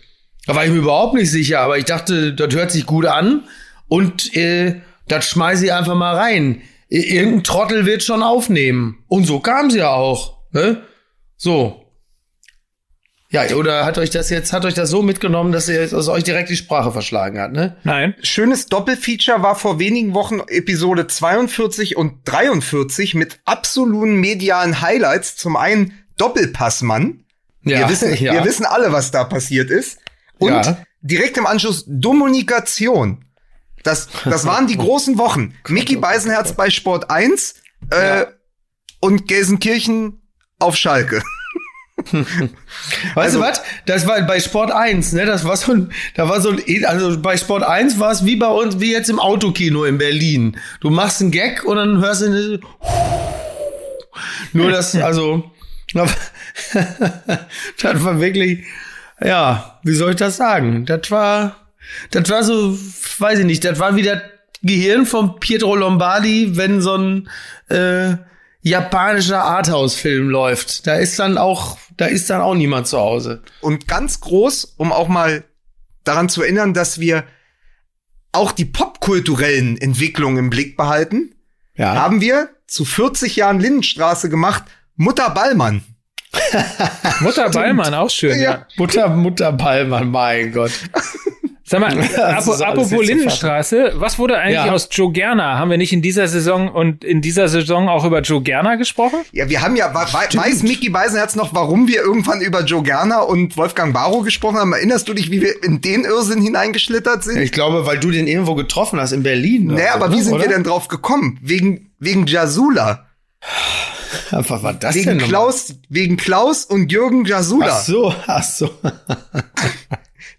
Da war ich mir überhaupt nicht sicher, aber ich dachte, das hört sich gut an und äh, das schmeiße ich einfach mal rein. Irgendein Trottel wird schon aufnehmen. Und so kam sie ja auch. Ne? So. Ja, oder hat euch das jetzt, hat euch das so mitgenommen, dass ihr dass euch direkt die Sprache verschlagen hat, ne? Nein. Schönes Doppelfeature war vor wenigen Wochen Episode 42 und 43 mit absoluten medialen Highlights. Zum einen Doppelpassmann. wir, wissen, ja. wir wissen alle, was da passiert ist. Und Ja. direkt im Anschluss Kommunikation. Das, das waren die großen Wochen. Mickey Beisenherz bei Sport 1 äh, Ja. und Gelsenkirchen auf Schalke. Weißt Also- du was? Das war bei Sport 1, ne? Das war so ein, da war so ein, also bei Sport 1 war es wie bei uns, wie jetzt im Autokino in Berlin. Du machst einen Gag und dann hörst du eine, nur das, also, das war wirklich, ja, wie soll ich das sagen? Das war, das war so, weiß ich nicht, das war wie das Gehirn von Pietro Lombardi, wenn so ein, äh, japanischer Arthouse-Film läuft. Da ist dann auch, da ist dann auch niemand zu Hause. Und ganz groß, um auch mal daran zu erinnern, dass wir auch die popkulturellen Entwicklungen im Blick behalten, Ja. haben wir zu 40 Jahren Lindenstraße gemacht, Mutter Ballmann. Mutter Ballmann, auch schön. Ja. Ja. Mutter, Mutter Ballmann, mein Gott. Sag mal, alles apropos Lindenstraße, was wurde eigentlich Ja. aus Joe Gerner? Haben wir nicht in dieser Saison und in dieser Saison auch über Joe Gerner gesprochen? Ja, wir haben ja, wei- weiß Mickey Beisenherz noch, warum wir irgendwann über Joe Gerner und Wolfgang Barrow gesprochen haben? Erinnerst du dich, wie wir in den Irrsinn hineingeschlittert sind? Ich glaube, weil du den irgendwo getroffen hast in Berlin. oder naja, so, aber wie ne? sind Oder? wir denn drauf gekommen? Wegen, wegen Jasula. Was war das Wegen denn nochmal? Klaus, wegen Klaus und Jürgen Jasula. Ach so, ach so.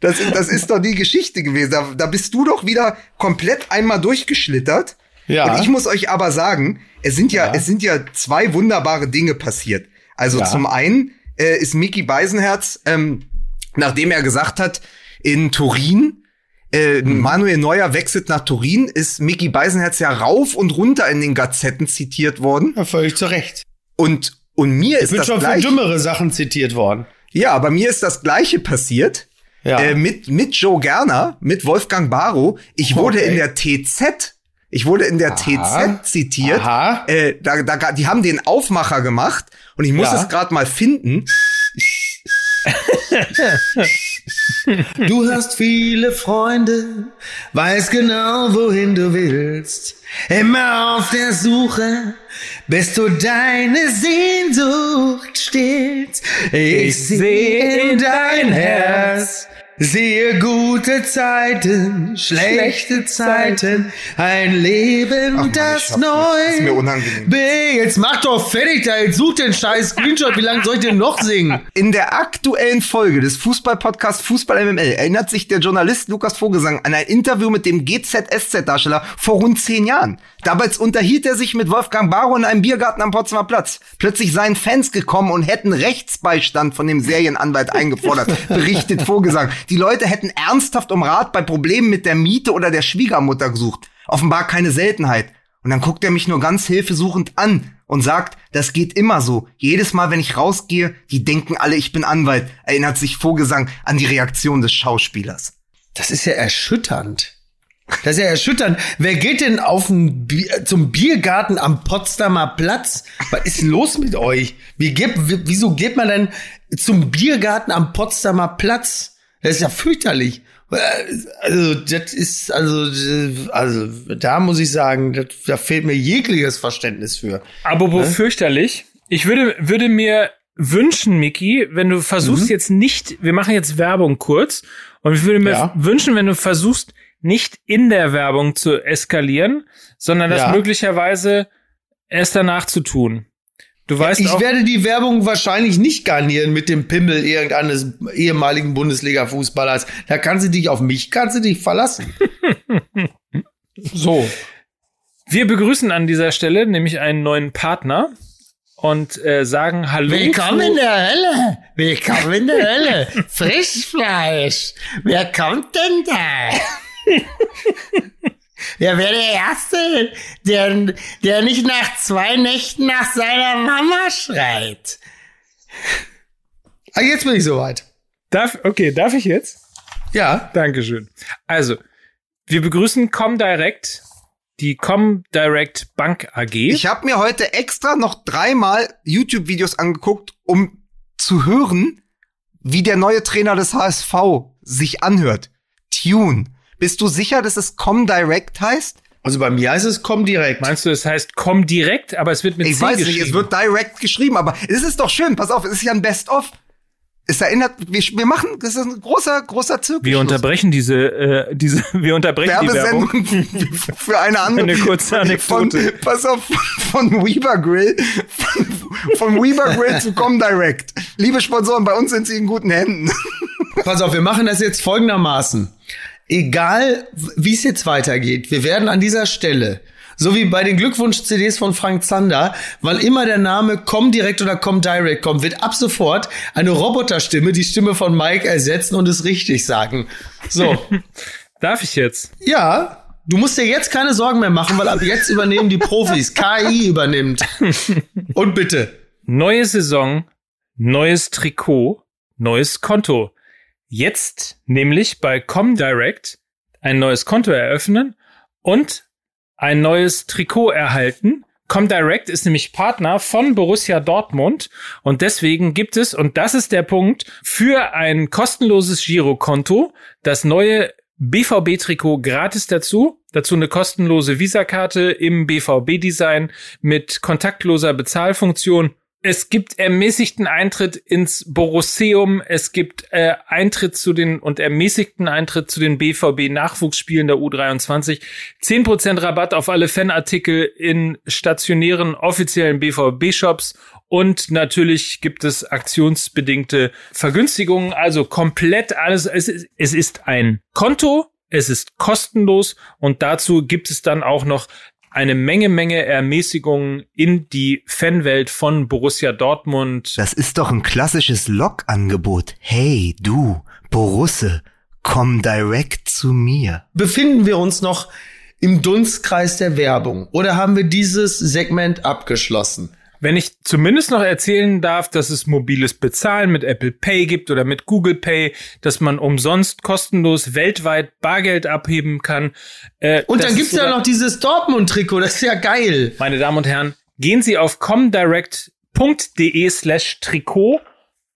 Das, das ist doch die Geschichte gewesen. Da, da bist du doch wieder komplett einmal durchgeschlittert. Ja. Und ich muss euch aber sagen, es sind ja, Ja. es sind ja zwei wunderbare Dinge passiert. Also Ja. zum einen äh, ist Mickey Beisenherz, ähm, nachdem er gesagt hat, in Turin, äh, Mhm. Manuel Neuer wechselt nach Turin, ist Mickey Beisenherz ja rauf und runter in den Gazetten zitiert worden. Ja, völlig zu Recht. Und, und mir Ich ist bin das schon für gleiche. dümmere Sachen zitiert worden. Ja, aber mir ist das gleiche passiert. Ja. Äh, mit, mit Joe Gerner, mit Wolfgang Barrow. Ich wurde Okay. in der TZ, ich wurde in der TZ zitiert. Aha. Äh, da, da, die haben den Aufmacher gemacht und ich muss Ja. es gerade mal finden. Du hast viele Freunde, weiß genau, wohin du willst. Immer auf der Suche, bis du deine Sehnsucht stillst. Ich sehe in dein Herz Sehe gute Zeiten, schlechte Zeiten, ein Leben, Mann, das neu. Das ist mir unangenehm. B, jetzt mach doch fertig da, jetzt such den scheiß Screenshot, wie lange soll ich denn noch singen? In der aktuellen Folge des Fußball-Podcasts Fußball MML erinnert sich der Journalist Lukas Vogelsang an ein Interview mit dem GZSZ-Darsteller vor rund zehn Jahren. Damals unterhielt er sich mit Wolfgang Barrow in einem Biergarten am Potsdamer Platz. Plötzlich seien Fans gekommen und hätten Rechtsbeistand von dem Serienanwalt eingefordert, berichtet Vogelsang. Die Leute hätten ernsthaft um Rat bei Problemen mit der Miete oder der Schwiegermutter gesucht. Offenbar keine Seltenheit. Und dann guckt er mich nur ganz hilfesuchend an und sagt, das geht immer so. Jedes Mal, wenn ich rausgehe, die denken alle, ich bin Anwalt, erinnert sich Vogelsang an die Reaktion des Schauspielers. Das ist ja erschütternd. Das ist ja erschütternd. Wer geht denn auf Bier, zum Biergarten am Potsdamer Platz? Was ist los mit euch? Wie geht, wieso geht man denn zum Biergarten am Potsdamer Platz? Das ist ja fürchterlich. Also, das ist, also, also, da muss ich sagen, das, da fehlt mir jegliches Verständnis für. Aber wo fürchterlich? Ich würde, würde mir wünschen, Miki, wenn du versuchst Mhm. jetzt nicht, wir machen jetzt Werbung kurz, und ich würde mir Ja. wünschen, wenn du versuchst, nicht in der Werbung zu eskalieren, sondern das Ja. möglicherweise erst danach zu tun. Du weißt ich auch, werde die Werbung wahrscheinlich nicht garnieren mit dem Pimmel irgendeines ehemaligen Bundesliga-Fußballers. Da kannst du dich auf mich, kannst du dich verlassen. so. wir begrüßen an dieser Stelle nämlich einen neuen Partner und äh, sagen Hallo. Willkommen in der Hölle. Willkommen in der Hölle. Frischfleisch. Wer kommt denn da? Wer wäre der Erste, der, der nicht nach zwei Nächten nach seiner Mama schreit? Ah, jetzt bin ich soweit. Darf, okay, darf ich jetzt? Ja. Dankeschön. Also, wir begrüßen Comdirect, die Comdirect Bank AG. Ich habe mir heute extra noch dreimal YouTube-Videos angeguckt, um zu hören, wie der neue Trainer des HSV sich anhört. Tune. Bist du sicher, dass es Comdirect heißt? Also bei mir heißt es komm direkt. Meinst du, es heißt Comdirect, aber es wird mit Ich C weiß geschrieben? nicht, es wird Direct geschrieben, aber es ist doch schön. Pass auf, es ist ja ein Best-of. Es erinnert, wir, wir machen, das ist ein großer, großer Zirkus. wir unterbrechen diese, äh, diese, wir unterbrechen die Werbung. Werbesendung für eine andere. Eine kurze Anekdote. Von, pass auf, von Weber Grill, von, von Weber Grill zu Comdirect. Liebe Sponsoren, bei uns sind sie in guten Händen. Pass auf, wir machen das jetzt folgendermaßen. Egal, wie es jetzt weitergeht, wir werden an dieser Stelle, so wie bei den Glückwunsch-CDs von Frank Zander, weil immer der Name Komm direkt oder Komm direct kommt, wird ab sofort eine Roboterstimme die Stimme von Mike ersetzen und es richtig sagen. So. Darf ich jetzt? ja, du musst dir jetzt keine Sorgen mehr machen, weil ab jetzt übernehmen die Profis. KI übernimmt. Und bitte. Neue Saison, neues Trikot, neues Konto. Jetzt nämlich bei Comdirect ein neues Konto eröffnen und ein neues Trikot erhalten. Comdirect ist nämlich Partner von Borussia Dortmund und deswegen gibt es, und das ist der Punkt, für ein kostenloses Girokonto das neue BVB-Trikot gratis dazu. Dazu eine kostenlose Visakarte im BVB-Design mit kontaktloser Bezahlfunktion. Es gibt ermäßigten Eintritt ins Borosseum. Es gibt äh, Eintritt zu den und ermäßigten Eintritt zu den BVB-Nachwuchsspielen der U23. 10% Rabatt auf alle Fanartikel in stationären offiziellen BVB-Shops. Und natürlich gibt es aktionsbedingte Vergünstigungen. Also komplett alles. Es ist, es ist ein Konto. Es ist kostenlos. Und dazu gibt es dann auch noch eine Menge, Menge Ermäßigungen in die Fanwelt von Borussia Dortmund. Das ist doch ein klassisches Log-Angebot. Hey, du, Borusse, komm direkt zu mir. Befinden wir uns noch im Dunstkreis der Werbung oder haben wir dieses Segment abgeschlossen? Wenn ich zumindest noch erzählen darf, dass es mobiles Bezahlen mit Apple Pay gibt oder mit Google Pay, dass man umsonst kostenlos weltweit Bargeld abheben kann. Äh, Und dann gibt's ja noch dieses Dortmund-Trikot, das ist ja geil. Meine Damen und Herren, gehen Sie auf comdirect.de slash Trikot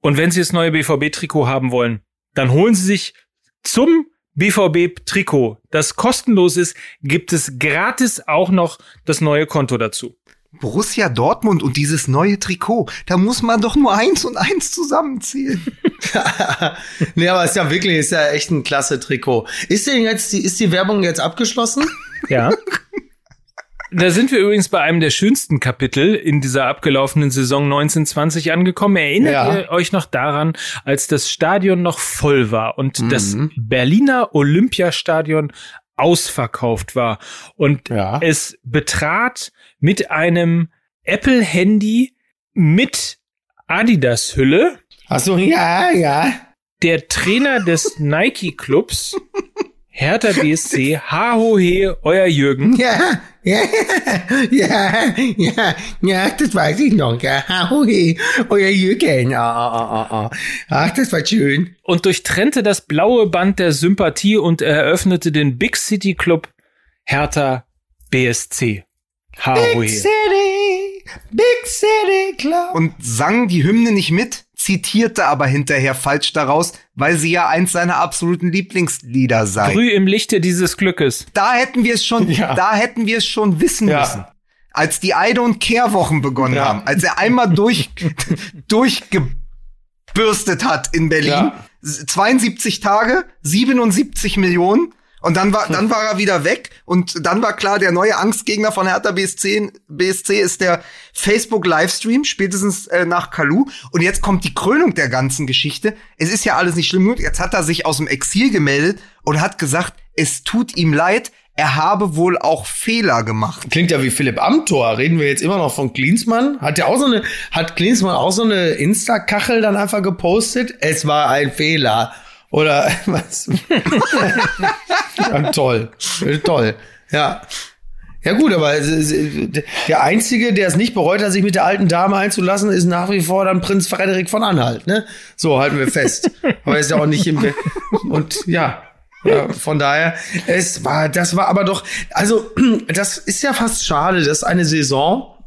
und wenn Sie das neue BVB-Trikot haben wollen, dann holen Sie sich zum BVB-Trikot, das kostenlos ist, gibt es gratis auch noch das neue Konto dazu. Borussia Dortmund und dieses neue Trikot, da muss man doch nur eins und eins zusammenzählen. nee, aber ist ja wirklich, ist ja echt ein klasse Trikot. Ist denn jetzt die, ist die Werbung jetzt abgeschlossen? Ja. Da sind wir übrigens bei einem der schönsten Kapitel in dieser abgelaufenen Saison 1920 angekommen. Erinnert ja. ihr euch noch daran, als das Stadion noch voll war und mhm. das Berliner Olympiastadion ausverkauft war und ja. es betrat mit einem Apple-Handy mit Adidas-Hülle. Ach so, ja, ja. Der Trainer des Nike-Clubs Hertha BSC, Hahohe, euer Jürgen. Ja, ja, ja, ja, ja, das weiß ich noch, ja, Hahohe, euer Jürgen. Ah, ah, ah, Ach, das war schön. Und durchtrennte das blaue Band der Sympathie und eröffnete den Big City Club Hertha BSC. Hahohe. Big City, Big City Club. Und sang die Hymne nicht mit? Zitierte aber hinterher falsch daraus, weil sie ja eins seiner absoluten Lieblingslieder sei. Früh im Lichte dieses Glückes. Da hätten wir es schon, ja. da hätten wir es schon wissen ja. müssen. Als die Eide- und Kehrwochen begonnen ja. haben, als er einmal durch, durchgebürstet hat in Berlin. 72 Tage, 77 Millionen. Und dann war, dann war er wieder weg und dann war klar, der neue Angstgegner von Hertha BSC, BSC ist der Facebook Livestream, spätestens äh, nach Kalu. Und jetzt kommt die Krönung der ganzen Geschichte. Es ist ja alles nicht schlimm Jetzt hat er sich aus dem Exil gemeldet und hat gesagt, es tut ihm leid, er habe wohl auch Fehler gemacht. Klingt ja wie Philipp Amthor. Reden wir jetzt immer noch von Klinsmann? Hat der auch so eine, hat Klinsmann auch so eine Insta-Kachel dann einfach gepostet? Es war ein Fehler. Oder was? ja, toll. Toll. Ja. Ja gut, aber der Einzige, der es nicht bereut hat, sich mit der alten Dame einzulassen, ist nach wie vor dann Prinz Frederik von Anhalt. Ne? So halten wir fest. aber er ist ja auch nicht im... Be Und ja, ja, von daher, es war, das war aber doch, also das ist ja fast schade, dass eine Saison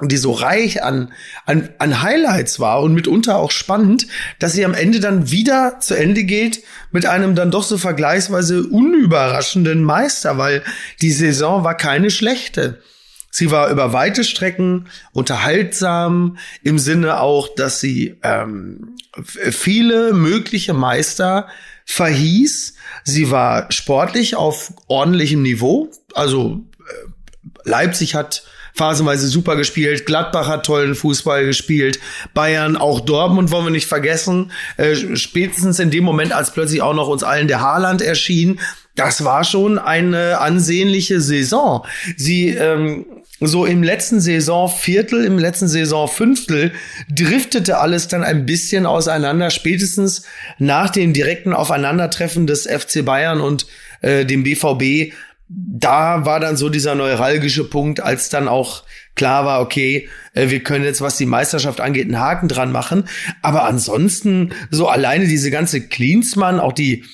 die so reich an, an, an Highlights war und mitunter auch spannend, dass sie am Ende dann wieder zu Ende geht mit einem dann doch so vergleichsweise unüberraschenden Meister, weil die Saison war keine schlechte. Sie war über weite Strecken unterhaltsam im Sinne auch, dass sie ähm, viele mögliche Meister verhieß. Sie war sportlich auf ordentlichem Niveau. Also äh, Leipzig hat phasenweise super gespielt. Gladbach hat tollen Fußball gespielt. Bayern, auch Dortmund wollen wir nicht vergessen. Äh, spätestens in dem Moment, als plötzlich auch noch uns allen der Haaland erschien, das war schon eine ansehnliche Saison. Sie ähm, so im letzten Saisonviertel, im letzten Saisonfünftel driftete alles dann ein bisschen auseinander, spätestens nach dem direkten Aufeinandertreffen des FC Bayern und äh, dem BVB da war dann so dieser neuralgische Punkt, als dann auch klar war, okay, äh, wir können jetzt, was die Meisterschaft angeht, einen Haken dran machen. Aber ansonsten, so alleine diese ganze Klinsmann, auch die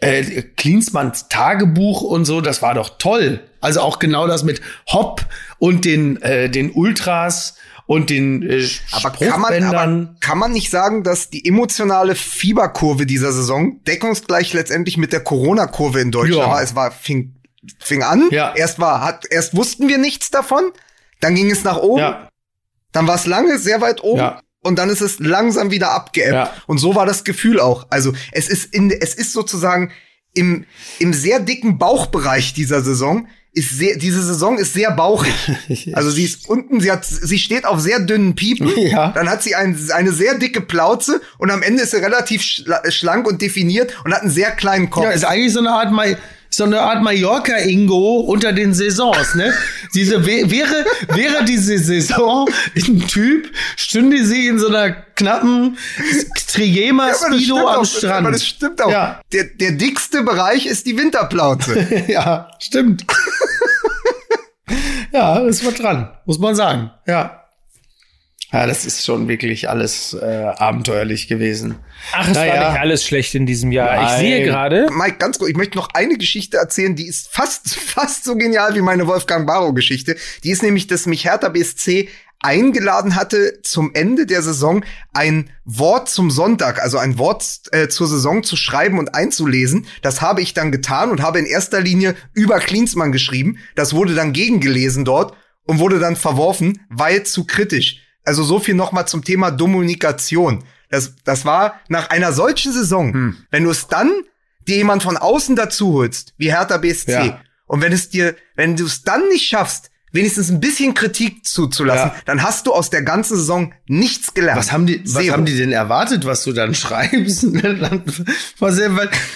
äh, Klinsmanns Tagebuch und so, das war doch toll. Also auch genau das mit Hopp und den, äh, den Ultras und den äh, aber kann, man, aber kann man nicht sagen, dass die emotionale Fieberkurve dieser Saison deckungsgleich letztendlich mit der Corona-Kurve in Deutschland ja. war? Es war fing fing an. Ja. Erst war, hat, erst wussten wir nichts davon. Dann ging es nach oben. Ja. Dann war es lange sehr weit oben. Ja. Und dann ist es langsam wieder abgeebbt. Und so war das Gefühl auch. Also es ist in, es ist sozusagen im, im sehr dicken Bauchbereich dieser Saison ist sehr, diese Saison ist sehr bauchig. Also sie ist unten, sie hat, sie steht auf sehr dünnen Piepen. Ja. Dann hat sie ein, eine sehr dicke Plauze und am Ende ist sie relativ schlank und definiert und hat einen sehr kleinen Kopf. Ja, ist eigentlich so eine Art mal so eine Art Mallorca-Ingo unter den Saisons, ne? Diese wäre, wäre diese Saison ein Typ, stünde sie in so einer knappen Trigema-Speedo ja, am Strand. Aber das stimmt auch. Ja. Der, der dickste Bereich ist die Winterplauze. ja, stimmt. ja, das war dran, muss man sagen. Ja. Ja, das ist schon wirklich alles äh, abenteuerlich gewesen. Ach, es naja. war nicht alles schlecht in diesem Jahr. Nein. Ich sehe gerade. Mike, ganz kurz, ich möchte noch eine Geschichte erzählen, die ist fast, fast so genial wie meine Wolfgang Barrow-Geschichte. Die ist nämlich, dass mich Hertha BSC eingeladen hatte, zum Ende der Saison ein Wort zum Sonntag, also ein Wort äh, zur Saison zu schreiben und einzulesen. Das habe ich dann getan und habe in erster Linie über Klinsmann geschrieben. Das wurde dann gegengelesen dort und wurde dann verworfen, weil zu kritisch. Also so viel nochmal zum Thema Kommunikation. Das, das war nach einer solchen Saison, hm. wenn du es dann dir jemand von außen dazu holst, wie Hertha BSC, ja. und wenn es dir, wenn du es dann nicht schaffst, wenigstens ein bisschen Kritik zuzulassen, ja. dann hast du aus der ganzen Saison nichts gelernt. Was haben die, was haben die denn erwartet, was du dann schreibst? was,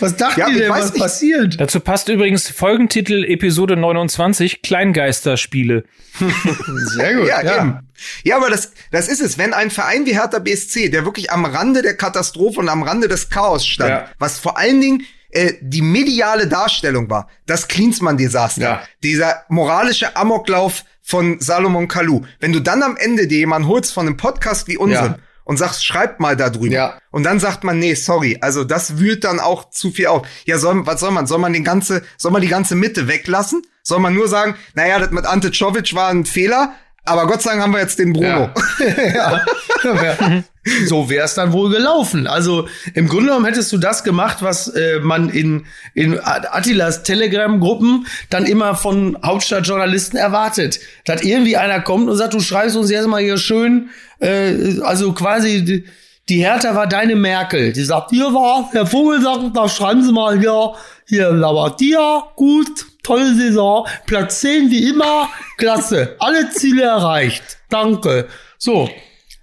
was dachten ja, die denn, was nicht. passiert? Dazu passt übrigens Folgentitel Episode 29, Kleingeisterspiele. Sehr gut. Ja, ja. Eben. ja, aber das, das ist es. Wenn ein Verein wie Hertha BSC, der wirklich am Rande der Katastrophe und am Rande des Chaos stand, ja. was vor allen Dingen äh, die mediale Darstellung war, das Klinsmann-Desaster, ja. dieser moralische Amoklauf von Salomon Kalou. Wenn du dann am Ende dir jemanden holst von einem Podcast wie unseren ja. und sagst, schreibt mal da drüber. Ja. Und dann sagt man, nee, sorry, also das wühlt dann auch zu viel auf. Ja, soll, was soll man? Soll man den ganze, soll man die ganze Mitte weglassen? Soll man nur sagen, naja, das mit Ante Czovic war ein Fehler, aber Gott sei Dank haben wir jetzt den Bruno. Ja. ja. so wäre es dann wohl gelaufen. Also im Grunde genommen hättest du das gemacht, was äh, man in, in Attilas Telegram-Gruppen dann immer von Hauptstadtjournalisten erwartet. Dass irgendwie einer kommt und sagt, du schreibst uns jetzt mal hier schön, äh, also quasi die, die Hertha war deine Merkel. Die sagt, hier war, Herr Vogel sagt, da schreiben Sie mal hier, hier Lavadia, gut, tolle Saison, Platz 10 wie immer, klasse, alle Ziele erreicht, danke. So,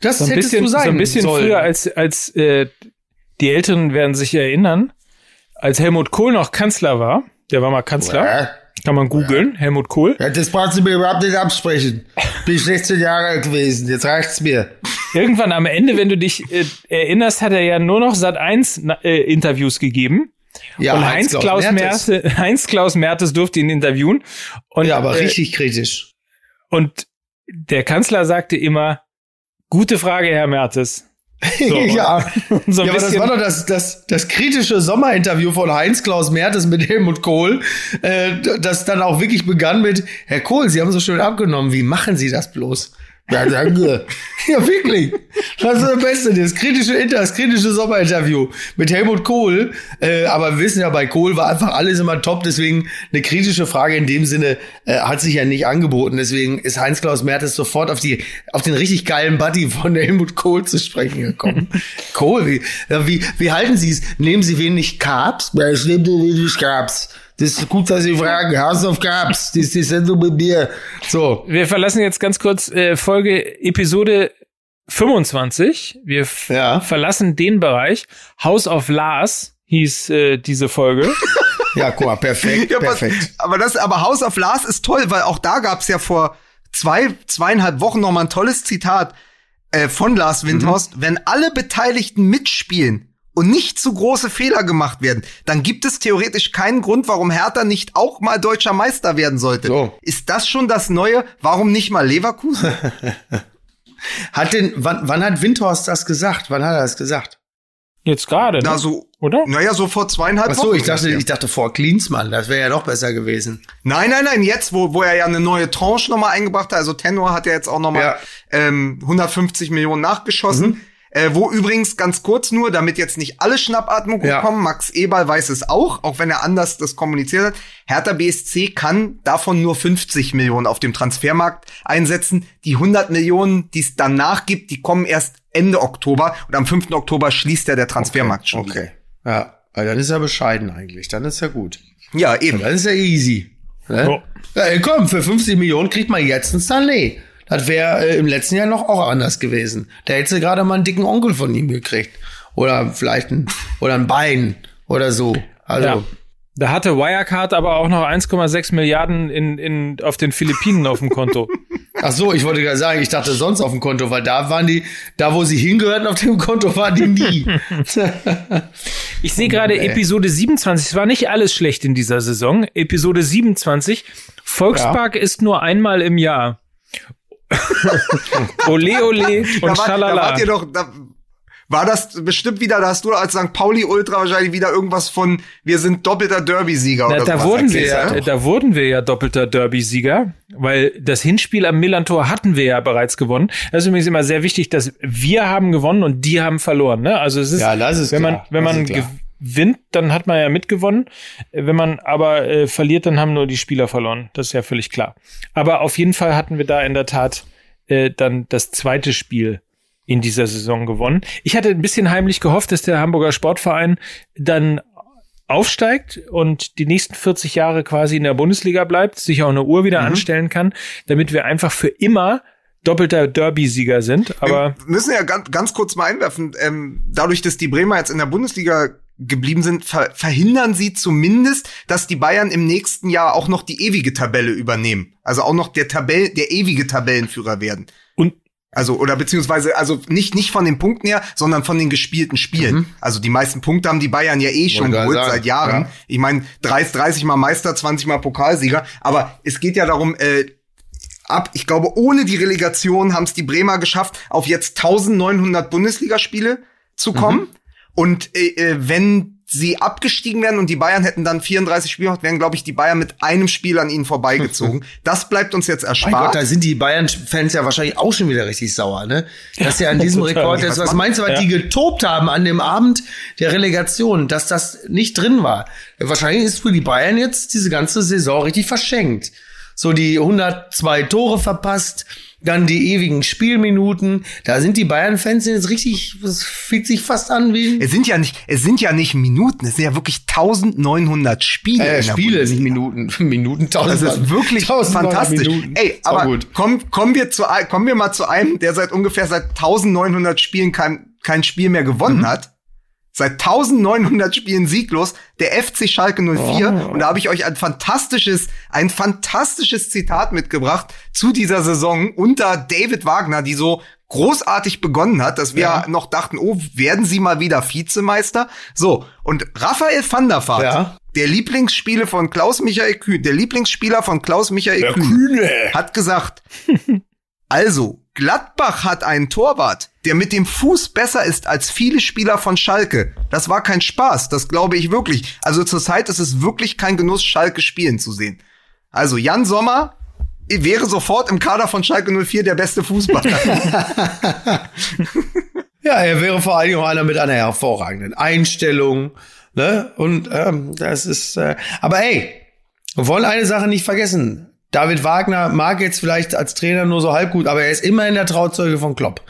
das so ein hättest bisschen, du sein So ein bisschen sollen. früher, als, als äh, die Älteren werden sich erinnern, als Helmut Kohl noch Kanzler war, der war mal Kanzler, ja. kann man googeln, ja. Helmut Kohl. Ja, das brauchst du mir überhaupt nicht absprechen. Bin ich 16 Jahre alt gewesen, jetzt reicht's mir. Irgendwann am Ende, wenn du dich äh, erinnerst, hat er ja nur noch Sat 1 äh, Interviews gegeben. Ja, und Heinz, Heinz Klaus, Mertes. Mertes, Heinz Klaus Mertes durfte ihn intervieuen. Und, ja, aber äh, richtig kritisch. Und der Kanzler sagte immer, gute Frage, Herr Mertes. So, ja, so ja aber das war doch das, das, das kritische Sommerinterview von Heinz Klaus Mertes mit Helmut Kohl, äh, das dann auch wirklich begann mit, Herr Kohl, Sie haben so schön abgenommen, wie machen Sie das bloß? Ja, danke. ja, wirklich. Das ist das Beste. Das kritische Inter, das kritische Sommerinterview mit Helmut Kohl. Äh, aber wir wissen ja, bei Kohl war einfach alles immer top. Deswegen eine kritische Frage in dem Sinne äh, hat sich ja nicht angeboten. Deswegen ist Heinz-Klaus Mertes sofort auf die, auf den richtig geilen Buddy von Helmut Kohl zu sprechen gekommen. Kohl, wie, wie, wie halten Sie es? Nehmen Sie wenig Carbs? Ja, ich nehme wenig Carbs. Das ist gut, dass Sie fragen. Hausaufgaben, das ist die Sendung mit mir. So. Wir verlassen jetzt ganz kurz äh, Folge Episode 25. Wir ja. verlassen den Bereich. House of Lars hieß äh, diese Folge. ja, guck mal, perfekt, ja, perfekt. Aber, das, aber House of Lars ist toll, weil auch da gab's ja vor zwei, zweieinhalb Wochen noch mal ein tolles Zitat äh, von Lars Windhorst. Mhm. Wenn alle Beteiligten mitspielen, und nicht zu große Fehler gemacht werden, dann gibt es theoretisch keinen Grund, warum Hertha nicht auch mal deutscher Meister werden sollte. So. Ist das schon das Neue? Warum nicht mal Leverkusen? hat denn, wann, wann hat Windhorst das gesagt? Wann hat er das gesagt? Jetzt gerade, ne? Na, so, oder? Naja, so vor zweieinhalb Ach so, Wochen. ich dachte, ich dachte vor Klinsmann. Das wäre ja noch besser gewesen. Nein, nein, nein, jetzt, wo, wo er ja eine neue Tranche nochmal eingebracht hat. Also Tenor hat ja jetzt auch nochmal ja. ähm, 150 Millionen nachgeschossen. Mhm. Äh, wo übrigens ganz kurz nur, damit jetzt nicht alle Schnappatmung ja. kommen, Max Eberl weiß es auch, auch wenn er anders das kommuniziert hat. Hertha BSC kann davon nur 50 Millionen auf dem Transfermarkt einsetzen. Die 100 Millionen, die es danach gibt, die kommen erst Ende Oktober und am 5. Oktober schließt ja der Transfermarkt okay. schon. Okay. Ja, weil dann ist er bescheiden eigentlich. Dann ist er gut. Ja, eben. Dann ist er easy. Ne? Oh. Ja, komm, für 50 Millionen kriegt man jetzt ein Stanley. Das wäre äh, im letzten Jahr noch auch anders gewesen. Da hätte sie gerade mal einen dicken Onkel von ihm gekriegt. Oder vielleicht ein, oder ein Bein oder so. Also. Ja. Da hatte Wirecard aber auch noch 1,6 Milliarden in, in, auf den Philippinen auf dem Konto. Ach so, ich wollte gerade sagen, ich dachte sonst auf dem Konto, weil da waren die, da wo sie hingehörten auf dem Konto, waren die nie. ich sehe gerade oh, Episode 27, es war nicht alles schlecht in dieser Saison. Episode 27, Volkspark ja. ist nur einmal im Jahr. ole, ole und da war, schalala. Da wart ihr doch, da war das bestimmt wieder, da hast du als St. Pauli Ultra wahrscheinlich wieder irgendwas von, wir sind doppelter Derby-Sieger oder da wurden wir ja, Da wurden wir ja doppelter Derby-Sieger, weil das Hinspiel am Millantor hatten wir ja bereits gewonnen. Das ist übrigens immer sehr wichtig, dass wir haben gewonnen und die haben verloren. Ne? Also es ist, ja, das ist wenn klar. man, wenn man gewinnt, dann hat man ja mitgewonnen. Wenn man aber äh, verliert, dann haben nur die Spieler verloren. Das ist ja völlig klar. Aber auf jeden Fall hatten wir da in der Tat äh, dann das zweite Spiel in dieser Saison gewonnen. Ich hatte ein bisschen heimlich gehofft, dass der Hamburger Sportverein dann aufsteigt und die nächsten 40 Jahre quasi in der Bundesliga bleibt, sich auch eine Uhr wieder mhm. anstellen kann, damit wir einfach für immer doppelter Derby-Sieger sind. Aber wir müssen ja ganz, ganz kurz mal einwerfen, ähm, dadurch, dass die Bremer jetzt in der Bundesliga geblieben sind, ver verhindern sie zumindest, dass die Bayern im nächsten Jahr auch noch die ewige Tabelle übernehmen. Also auch noch der Tabell, der ewige Tabellenführer werden. Und also, oder beziehungsweise, also nicht, nicht von den Punkten her, sondern von den gespielten Spielen. Mhm. Also die meisten Punkte haben die Bayern ja eh schon geholt seit Jahren. Ja. Ich meine, 30, 30 mal Meister, 20 mal Pokalsieger. Aber es geht ja darum, äh, ab, ich glaube, ohne die Relegation haben es die Bremer geschafft, auf jetzt 1900 Bundesligaspiele zu kommen. Mhm. Und äh, äh wenn sie abgestiegen wären und die Bayern hätten dann 34 Spiele gemacht, wären, glaube ich, die Bayern mit einem Spiel an ihnen vorbeigezogen. das bleibt uns jetzt erspart. Mein Gott, da sind die Bayern-Fans ja wahrscheinlich auch schon wieder richtig sauer, ne? Dass ja an diesem Rekord ist. Was meinst du, was ja. die getobt haben an dem Abend der Relegation, dass das nicht drin war? Wahrscheinlich ist für die Bayern jetzt diese ganze Saison richtig verschenkt. So die 102 Tore verpasst, dann die ewigen Spielminuten. Da sind die Bayern-Fans jetzt richtig, das fühlt sich fast an wie. Es sind ja nicht, es sind ja nicht Minuten, es sind ja wirklich 1900 Spiele. Äh, Spiele, nicht Minuten. Minuten 1000. Das ist wirklich fantastisch. Minuten. Ey, aber gut. Kommen, kommen wir zu, kommen wir mal zu einem, der seit ungefähr seit 1900 Spielen kein, kein Spiel mehr gewonnen mhm. hat. Seit 1900 Spielen sieglos, der FC Schalke 04. Oh. Und da habe ich euch ein fantastisches, ein fantastisches Zitat mitgebracht zu dieser Saison unter David Wagner, die so großartig begonnen hat, dass wir ja. noch dachten, oh, werden sie mal wieder Vizemeister? So. Und Raphael van der Vaart, ja. der Lieblingsspieler von Klaus Michael Kühn, der Lieblingsspieler von Klaus Michael Kühn, Kühne. hat gesagt, also, Gladbach hat einen Torwart, der mit dem Fuß besser ist als viele Spieler von Schalke. Das war kein Spaß, das glaube ich wirklich. Also zurzeit ist es wirklich kein Genuss, Schalke spielen zu sehen. Also Jan Sommer wäre sofort im Kader von Schalke 04 der beste Fußballer. ja, er wäre vor allen Dingen auch einer mit einer hervorragenden Einstellung. Ne? Und ähm, das ist. Äh, aber hey, wir wollen eine Sache nicht vergessen. David Wagner mag jetzt vielleicht als Trainer nur so halb gut, aber er ist immer in der Trauzeuge von Klopp.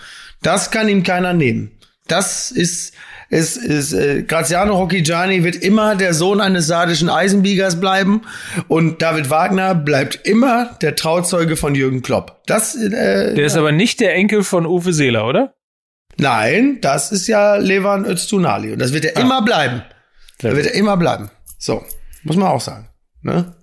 Das kann ihm keiner nehmen. Das ist, ist, ist äh, Graziano Rocchigiani wird immer der Sohn eines sardischen Eisenbiegers bleiben und David Wagner bleibt immer der Trauzeuge von Jürgen Klopp. Das, äh, der ist aber nicht der Enkel von Uwe Seeler, oder? Nein, das ist ja Levan Öztunali und das wird er ah. immer bleiben. Das wird er immer bleiben. So, muss man auch sagen. Ne?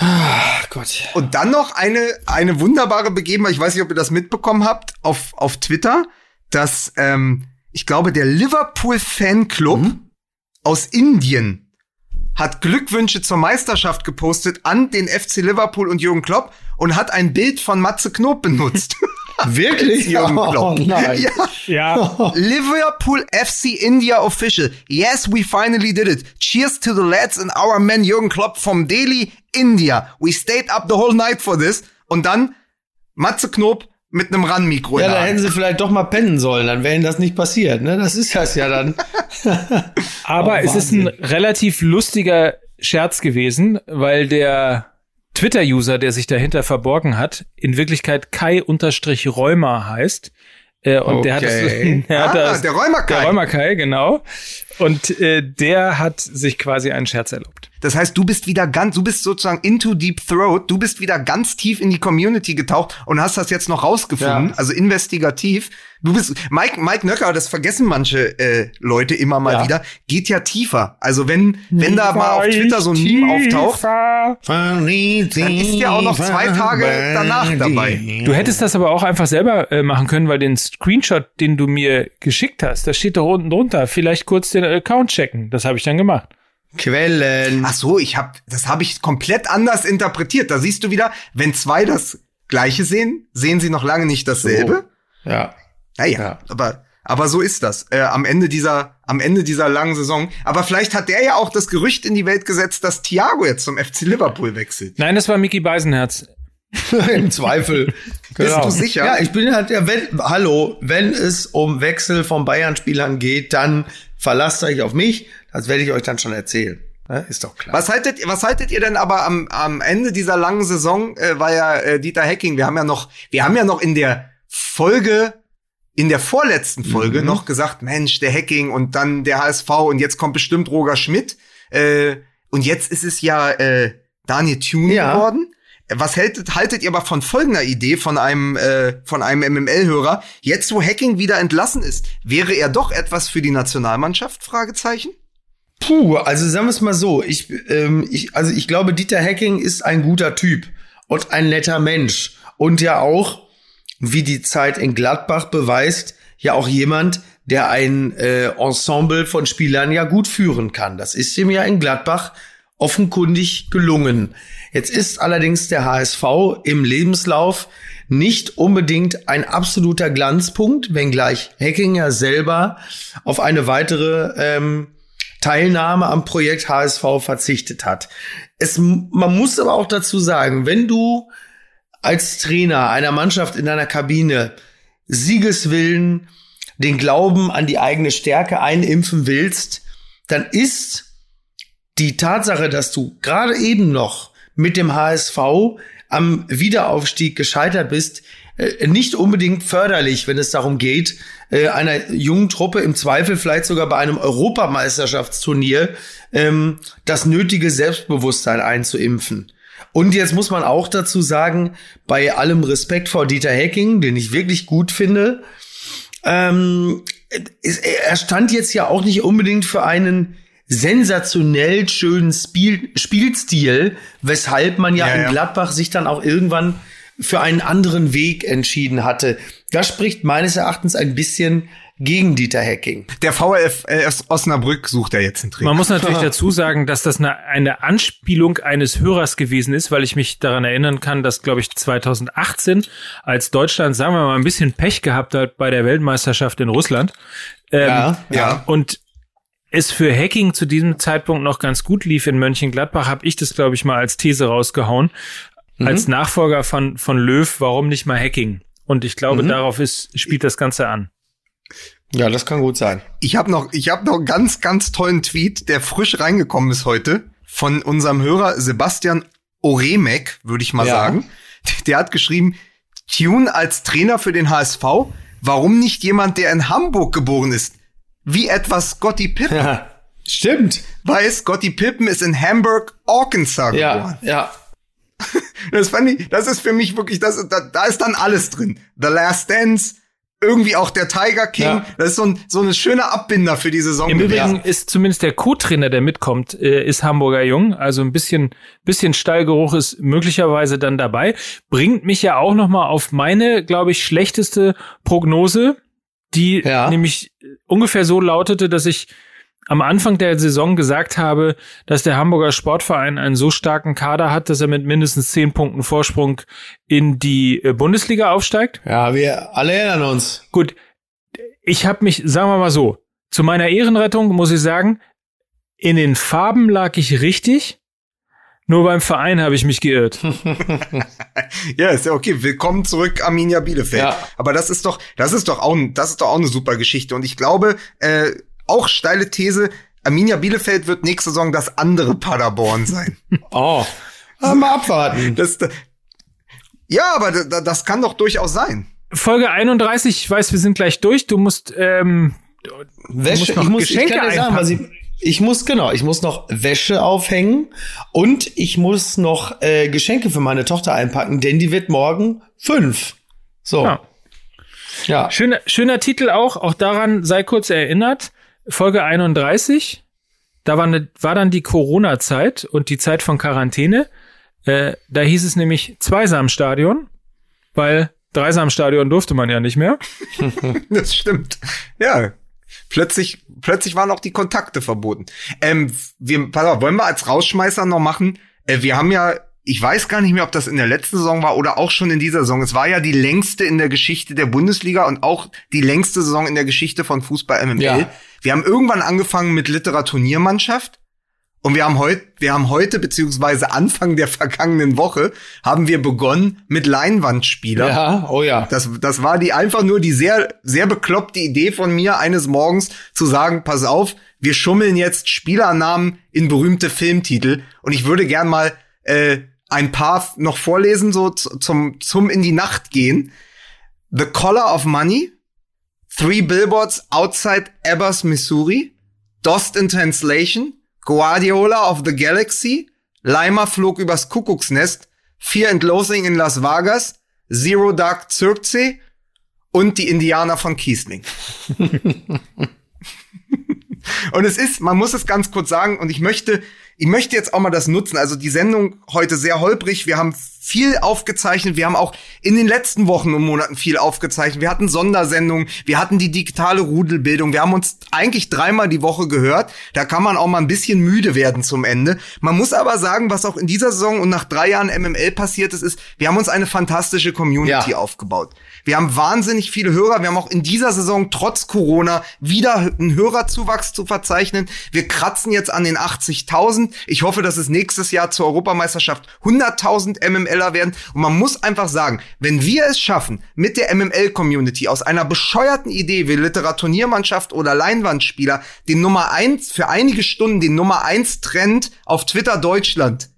Ah, Gott. Und dann noch eine, eine wunderbare Begebenheit, ich weiß nicht, ob ihr das mitbekommen habt, auf, auf Twitter, dass, ähm, ich glaube, der Liverpool Fanclub mhm. aus Indien hat Glückwünsche zur Meisterschaft gepostet an den FC Liverpool und Jürgen Klopp und hat ein Bild von Matze Knob benutzt. Wirklich? Jürgen oh, Klopp. Oh, nein. Ja. ja. Liverpool FC India official. Yes, we finally did it. Cheers to the lads and our man Jürgen Klopp from Delhi, India. We stayed up the whole night for this. Und dann Matze Knob mit einem RAN-Mikro. Ja, da hätten sie vielleicht doch mal pennen sollen, dann wäre ihnen das nicht passiert. Ne? Das ist das ja dann. Aber oh, es ist ein relativ lustiger Scherz gewesen, weil der Twitter-User, der sich dahinter verborgen hat, in Wirklichkeit Kai-Rheuma heißt. Äh, und okay. der hat das, der, hat ah, das, der Räumerkai. Der Räumerkai, genau. Und äh, der hat sich quasi einen Scherz erlaubt. Das heißt, du bist wieder ganz, du bist sozusagen into deep throat, du bist wieder ganz tief in die Community getaucht und hast das jetzt noch rausgefunden, ja. also investigativ. Du bist Mike Mike Nöcker, das vergessen manche äh, Leute immer mal ja. wieder, geht ja tiefer. Also wenn wenn da mal auf Twitter so ein Meme auftaucht, dann ist ja auch noch zwei Tage danach dabei. Du hättest das aber auch einfach selber äh, machen können, weil den Screenshot, den du mir geschickt hast, da steht da unten drunter, vielleicht kurz den Account checken. Das habe ich dann gemacht. Quellen. Ach so, ich hab, das habe ich komplett anders interpretiert. Da siehst du wieder, wenn zwei das Gleiche sehen, sehen sie noch lange nicht dasselbe. So. Ja. Naja, ja. aber aber so ist das äh, am Ende dieser am Ende dieser langen Saison. Aber vielleicht hat der ja auch das Gerücht in die Welt gesetzt, dass Thiago jetzt zum FC Liverpool wechselt. Nein, das war Mickey Beisenherz. Im Zweifel. Genau. Bist du sicher? Ja, ich bin halt, ja, wenn, hallo, wenn es um Wechsel von Bayern-Spielern geht, dann verlasst euch auf mich. Das werde ich euch dann schon erzählen. Ja, ist doch klar. Was haltet, was haltet ihr denn aber am, am Ende dieser langen Saison, äh, war ja äh, Dieter Hecking, wir haben ja noch, wir haben ja noch in der Folge, in der vorletzten Folge mhm. noch gesagt, Mensch, der Hacking und dann der HSV und jetzt kommt bestimmt Roger Schmidt. Äh, und jetzt ist es ja äh, Daniel Thune ja. geworden. Was haltet, haltet ihr aber von folgender Idee von einem, äh, von einem MML-Hörer? Jetzt, wo Hacking wieder entlassen ist, wäre er doch etwas für die Nationalmannschaft? Fragezeichen? Puh, also sagen wir es mal so. Ich, ähm, ich, also ich glaube, Dieter Hacking ist ein guter Typ und ein netter Mensch. Und ja auch, wie die Zeit in Gladbach beweist, ja auch jemand, der ein äh, Ensemble von Spielern ja gut führen kann. Das ist ihm ja in Gladbach offenkundig gelungen. Jetzt ist allerdings der HSV im Lebenslauf nicht unbedingt ein absoluter Glanzpunkt, wenngleich Heckinger selber auf eine weitere ähm, Teilnahme am Projekt HSV verzichtet hat. Es, man muss aber auch dazu sagen, wenn du als Trainer einer Mannschaft in deiner Kabine Siegeswillen, den Glauben an die eigene Stärke einimpfen willst, dann ist die Tatsache, dass du gerade eben noch mit dem HSV am Wiederaufstieg gescheitert bist, nicht unbedingt förderlich, wenn es darum geht, äh, einer jungen Truppe im Zweifel vielleicht sogar bei einem Europameisterschaftsturnier ähm, das nötige Selbstbewusstsein einzuimpfen. Und jetzt muss man auch dazu sagen, bei allem Respekt vor Dieter Hecking, den ich wirklich gut finde, ähm, er stand jetzt ja auch nicht unbedingt für einen sensationell schönen Spiel Spielstil, weshalb man ja, ja, in Gladbach sich dann auch irgendwann für einen anderen Weg entschieden hatte. Das spricht meines Erachtens ein bisschen gegen Dieter Hacking. Der VfL Osnabrück sucht er jetzt einen Trainer. Man muss natürlich dazu sagen, dass das eine, eine Anspielung eines Hörers gewesen ist, weil ich mich daran erinnern kann, dass, glaube ich, 2018, als Deutschland, sagen wir mal, ein bisschen Pech gehabt hat bei der Weltmeisterschaft in Russland. Ähm, ja, ja. Und es für Hacking zu diesem Zeitpunkt noch ganz gut lief in Mönchengladbach, habe ich das, glaube ich, mal als These rausgehauen. Mhm. Als Nachfolger von, von Löw, warum nicht mal Hacking? Und ich glaube, mhm. darauf ist, spielt das Ganze an. Ja, das kann gut sein. Ich habe noch, ich habe noch einen ganz, ganz tollen Tweet, der frisch reingekommen ist heute von unserem Hörer Sebastian Oremek, würde ich mal ja. sagen. Der hat geschrieben, Tune als Trainer für den HSV. Warum nicht jemand, der in Hamburg geboren ist? wie etwas Scotty Pippen. Ja, stimmt. Weil Scotty Pippen ist in Hamburg, Arkansas ja, geboren. Ja, Das fand ich, das ist für mich wirklich, das, da, da ist dann alles drin. The Last Dance, irgendwie auch der Tiger King. Ja. Das ist so ein, so ein schöner Abbinder für die Saison. Im Übrigen ja. ist zumindest der Co-Trainer, der mitkommt, äh, ist Hamburger Jung. Also ein bisschen, bisschen Stallgeruch ist möglicherweise dann dabei. Bringt mich ja auch noch mal auf meine, glaube ich, schlechteste Prognose die ja. nämlich ungefähr so lautete, dass ich am Anfang der Saison gesagt habe, dass der Hamburger Sportverein einen so starken Kader hat, dass er mit mindestens zehn Punkten Vorsprung in die äh, Bundesliga aufsteigt. Ja, wir alle erinnern uns. Gut, ich habe mich, sagen wir mal so, zu meiner Ehrenrettung muss ich sagen, in den Farben lag ich richtig. Nur beim Verein habe ich mich geirrt. ja, ist ja okay. Willkommen zurück, Arminia Bielefeld. Ja. Aber das ist doch, das ist doch auch, das ist doch auch eine super Geschichte. Und ich glaube, äh, auch steile These, Arminia Bielefeld wird nächste Saison das andere Paderborn sein. oh. Mal abwarten. Das, ja, aber das, das kann doch durchaus sein. Folge 31, ich weiß, wir sind gleich durch. Du musst, ähm, Wäsche, du musst noch ich muss, Geschenke ich kann dir sagen, was ich, ich muss, genau, ich muss noch Wäsche aufhängen und ich muss noch äh, Geschenke für meine Tochter einpacken, denn die wird morgen fünf. So. Ja. ja. Schöner, schöner Titel auch, auch daran sei kurz erinnert. Folge 31. Da war, ne, war dann die Corona-Zeit und die Zeit von Quarantäne. Äh, da hieß es nämlich Zweisamstadion, weil Dreisamstadion durfte man ja nicht mehr. das stimmt. Ja, Plötzlich, plötzlich waren auch die Kontakte verboten. Ähm, wir, pass auf, wollen wir als Rausschmeißer noch machen? Äh, wir haben ja, ich weiß gar nicht mehr, ob das in der letzten Saison war oder auch schon in dieser Saison. Es war ja die längste in der Geschichte der Bundesliga und auch die längste Saison in der Geschichte von Fußball MML. Ja. Wir haben irgendwann angefangen mit Literaturniermannschaft Und wir haben heute, wir haben heute, beziehungsweise Anfang der vergangenen Woche, haben wir begonnen mit Leinwandspieler. Ja, oh ja. Das, das war die einfach nur die sehr, sehr bekloppte Idee von mir, eines Morgens zu sagen, pass auf, wir schummeln jetzt Spielernamen in berühmte Filmtitel. Und ich würde gern mal äh, ein paar noch vorlesen, so zum, zum in die Nacht gehen. The Collar of Money, Three Billboards Outside Ebbers, Missouri, Dost in Translation, Guardiola of the Galaxy, Leimer flog übers Kuckucksnest, Fear and Loathing in Las Vegas, Zero Dark Zirkzee und die Indianer von Kiesling. und es ist, man muss es ganz kurz sagen, und ich möchte ich möchte jetzt auch mal das nutzen. Also die Sendung heute sehr holprig. Wir haben viel aufgezeichnet. Wir haben auch in den letzten Wochen und Monaten viel aufgezeichnet. Wir hatten Sondersendungen. Wir hatten die digitale Rudelbildung. Wir haben uns eigentlich dreimal die Woche gehört. Da kann man auch mal ein bisschen müde werden zum Ende. Man muss aber sagen, was auch in dieser Saison und nach drei Jahren MML passiert ist, ist, wir haben uns eine fantastische Community ja. aufgebaut. Wir haben wahnsinnig viele Hörer. Wir haben auch in dieser Saison trotz Corona wieder einen Hörerzuwachs zu verzeichnen. Wir kratzen jetzt an den 80.000. Ich hoffe, dass es nächstes Jahr zur Europameisterschaft 100.000 MMLer werden. Und man muss einfach sagen, wenn wir es schaffen, mit der MML-Community aus einer bescheuerten Idee wie Literaturniermannschaft oder Leinwandspieler den Nummer eins für einige Stunden den Nummer eins Trend auf Twitter Deutschland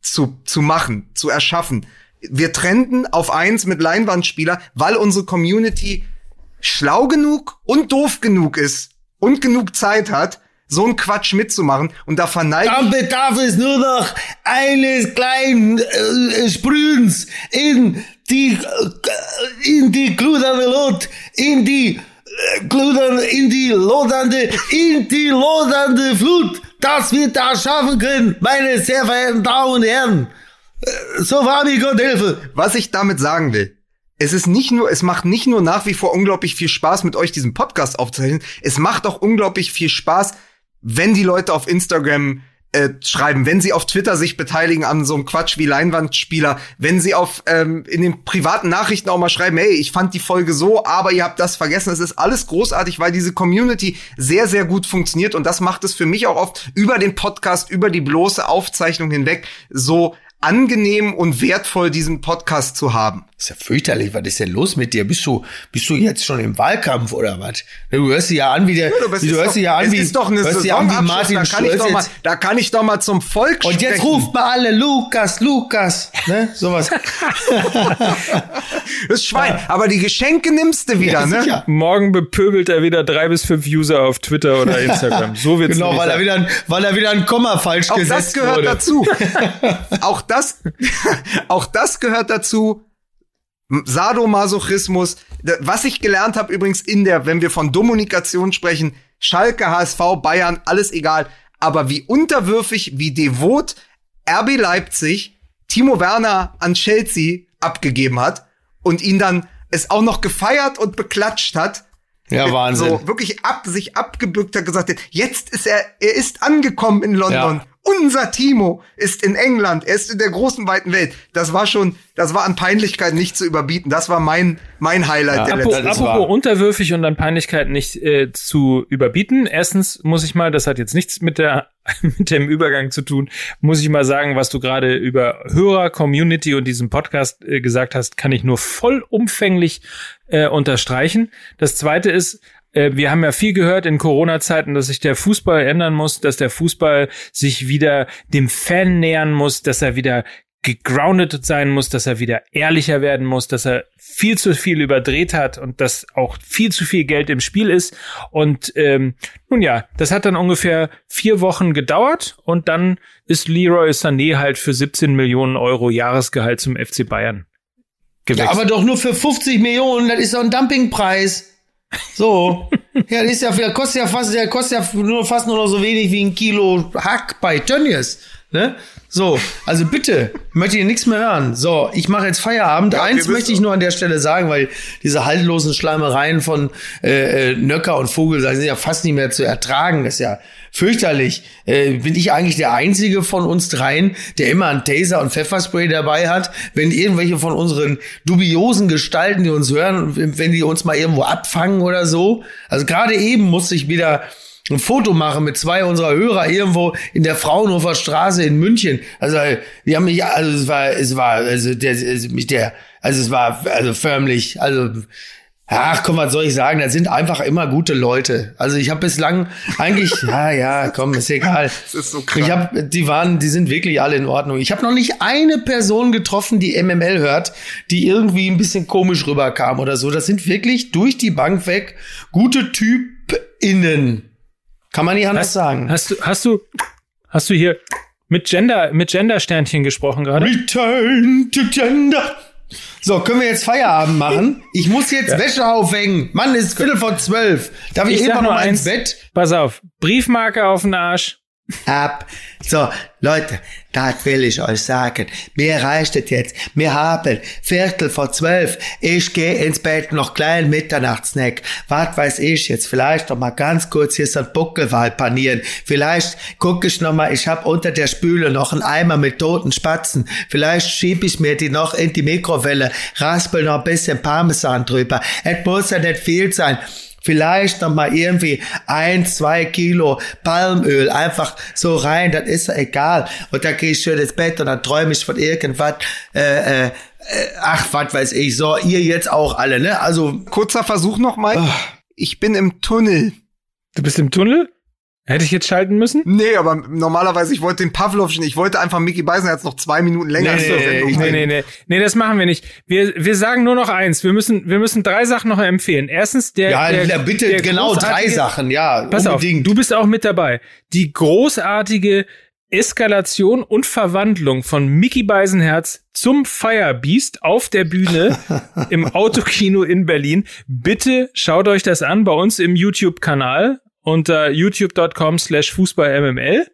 zu, zu machen, zu erschaffen, wir trenden auf eins mit Leinwandspieler, weil unsere Community schlau genug und doof genug ist und genug Zeit hat, so einen Quatsch mitzumachen und da verneigt. Dann bedarf es nur noch eines kleinen äh, Sprühens in die äh, in die gludernde Lot, in die äh, gludernde, in die lodernde, in die lodernde Flut, dass wir das schaffen können, meine sehr verehrten Damen und Herren. So war die Gott Hilfe. Was ich damit sagen will, es ist nicht nur, es macht nicht nur nach wie vor unglaublich viel Spaß, mit euch diesen Podcast aufzuzeichnen. Es macht auch unglaublich viel Spaß, wenn die Leute auf Instagram äh, schreiben, wenn sie auf Twitter sich beteiligen an so einem Quatsch wie Leinwandspieler, wenn sie auf ähm, in den privaten Nachrichten auch mal schreiben, hey, ich fand die Folge so, aber ihr habt das vergessen. Es ist alles großartig, weil diese Community sehr, sehr gut funktioniert und das macht es für mich auch oft über den Podcast, über die bloße Aufzeichnung hinweg so angenehm und wertvoll, diesen Podcast zu haben. ist ja fürchterlich. Was ist denn los mit dir? Bist du, bist du jetzt schon im Wahlkampf oder was? Du hörst dich ja an wie der, ja, du, du hörst dich ja an wie, ist doch eine hörst dich an wie Martin da kann, ich doch mal, da kann ich doch mal zum Volk Und jetzt ruft mal alle Lukas, Lukas, ne? Sowas. das Schwein. Aber die Geschenke nimmst du wieder, ja, ne? Sicher. Morgen bepöbelt er wieder drei bis fünf User auf Twitter oder Instagram. So wird's Genau, weil er wieder, weil er wieder ein Komma falsch Auch gesetzt das gehört wurde. dazu. Auch das, auch das gehört dazu. Sadomasochismus. Was ich gelernt habe übrigens in der, wenn wir von Kommunikation sprechen, Schalke, HSV, Bayern, alles egal. Aber wie unterwürfig, wie devot RB Leipzig Timo Werner an Chelsea abgegeben hat und ihn dann es auch noch gefeiert und beklatscht hat. Ja, Wahnsinn. So wirklich ab, sich abgebückt hat, gesagt hat, jetzt ist er, er ist angekommen in London. Ja unser Timo ist in England, er ist in der großen weiten Welt. Das war schon, das war an Peinlichkeit nicht zu überbieten. Das war mein mein Highlight ja, der letzten Apropos war. unterwürfig und an Peinlichkeit nicht äh, zu überbieten. Erstens muss ich mal, das hat jetzt nichts mit der mit dem Übergang zu tun, muss ich mal sagen, was du gerade über Hörer, Community und diesen Podcast äh, gesagt hast, kann ich nur vollumfänglich äh, unterstreichen. Das zweite ist, wir haben ja viel gehört in Corona-Zeiten, dass sich der Fußball ändern muss, dass der Fußball sich wieder dem Fan nähern muss, dass er wieder gegroundet sein muss, dass er wieder ehrlicher werden muss, dass er viel zu viel überdreht hat und dass auch viel zu viel Geld im Spiel ist. Und ähm, nun ja, das hat dann ungefähr vier Wochen gedauert und dann ist Leroy Sané halt für 17 Millionen Euro Jahresgehalt zum FC Bayern gewechselt. Ja, aber doch nur für 50 Millionen, das ist doch ein Dumpingpreis. So. ja, das ist ja, der kostet ja fast, der kostet ja nur fast nur noch so wenig wie ein Kilo Hack bei Tönnies. Ne? So, also bitte, möchte ich nichts mehr hören. So, ich mache jetzt Feierabend. Ja, Eins möchte ich nur an der Stelle sagen, weil diese haltlosen Schleimereien von äh, äh, Nöcker und Vogel sind ja fast nicht mehr zu ertragen. Das ist ja fürchterlich. Äh, bin ich eigentlich der Einzige von uns dreien, der immer einen Taser und Pfefferspray dabei hat, wenn irgendwelche von unseren dubiosen Gestalten, die uns hören, wenn die uns mal irgendwo abfangen oder so. Also gerade eben musste ich wieder ein Foto machen mit zwei unserer Hörer irgendwo in der Fraunhofer Straße in München. Also die haben mich, also es war, es war, also der, der, also es war also förmlich, also Ach, komm, was soll ich sagen? Das sind einfach immer gute Leute. Also ich habe bislang eigentlich, ja, ja, komm, ist egal. Das ist so krass. Ich habe, die waren, die sind wirklich alle in Ordnung. Ich habe noch nicht eine Person getroffen, die MML hört, die irgendwie ein bisschen komisch rüberkam oder so. Das sind wirklich durch die Bank weg gute TypInnen. Kann man nicht anders hast, sagen. Hast du, hast du, hast du hier mit Gender, mit Gender-Sternchen gesprochen gerade? Return to Gender. So, können wir jetzt Feierabend machen? Ich muss jetzt ja. Wäsche aufhängen. Mann, ist Viertel vor zwölf. Darf ich, ich immer noch mal ins Bett? Pass auf, Briefmarke auf den Arsch ab. So, Leute, das will ich euch sagen. Mir reicht es jetzt. Wir haben Viertel vor zwölf. Ich gehe ins Bett, noch kleinen Mitternachtsnack. Was weiß ich jetzt? Vielleicht noch mal ganz kurz hier so ein Buckelwal panieren. Vielleicht gucke ich noch mal, ich habe unter der Spüle noch einen Eimer mit toten Spatzen. Vielleicht schiebe ich mir die noch in die Mikrowelle, raspel noch ein bisschen Parmesan drüber. Es muss ja nicht viel sein vielleicht noch mal irgendwie ein, zwei Kilo Palmöl einfach so rein, das ist ja egal. Und dann gehe ich schön ins Bett und dann träume ich von irgendwas, äh, äh, ach, was weiß ich, so, ihr jetzt auch alle, ne? Also. Kurzer Versuch noch mal. Oh. Ich bin im Tunnel. Du bist im Tunnel? Hätte ich jetzt schalten müssen? Nee, aber normalerweise, ich wollte den Pavlovschen, ich wollte einfach Mickey Beisenherz noch zwei Minuten länger nee, nee, nee, nee, nee, nee, das machen wir nicht. Wir, wir sagen nur noch eins. Wir müssen, wir müssen drei Sachen noch empfehlen. Erstens, der. Ja, der, bitte, der genau, drei Sachen, ja. Pass unbedingt. auf, du bist auch mit dabei. Die großartige Eskalation und Verwandlung von Mickey Beisenherz zum Firebeast auf der Bühne im Autokino in Berlin. Bitte schaut euch das an bei uns im YouTube-Kanal unter youtube.com slash fußballmml.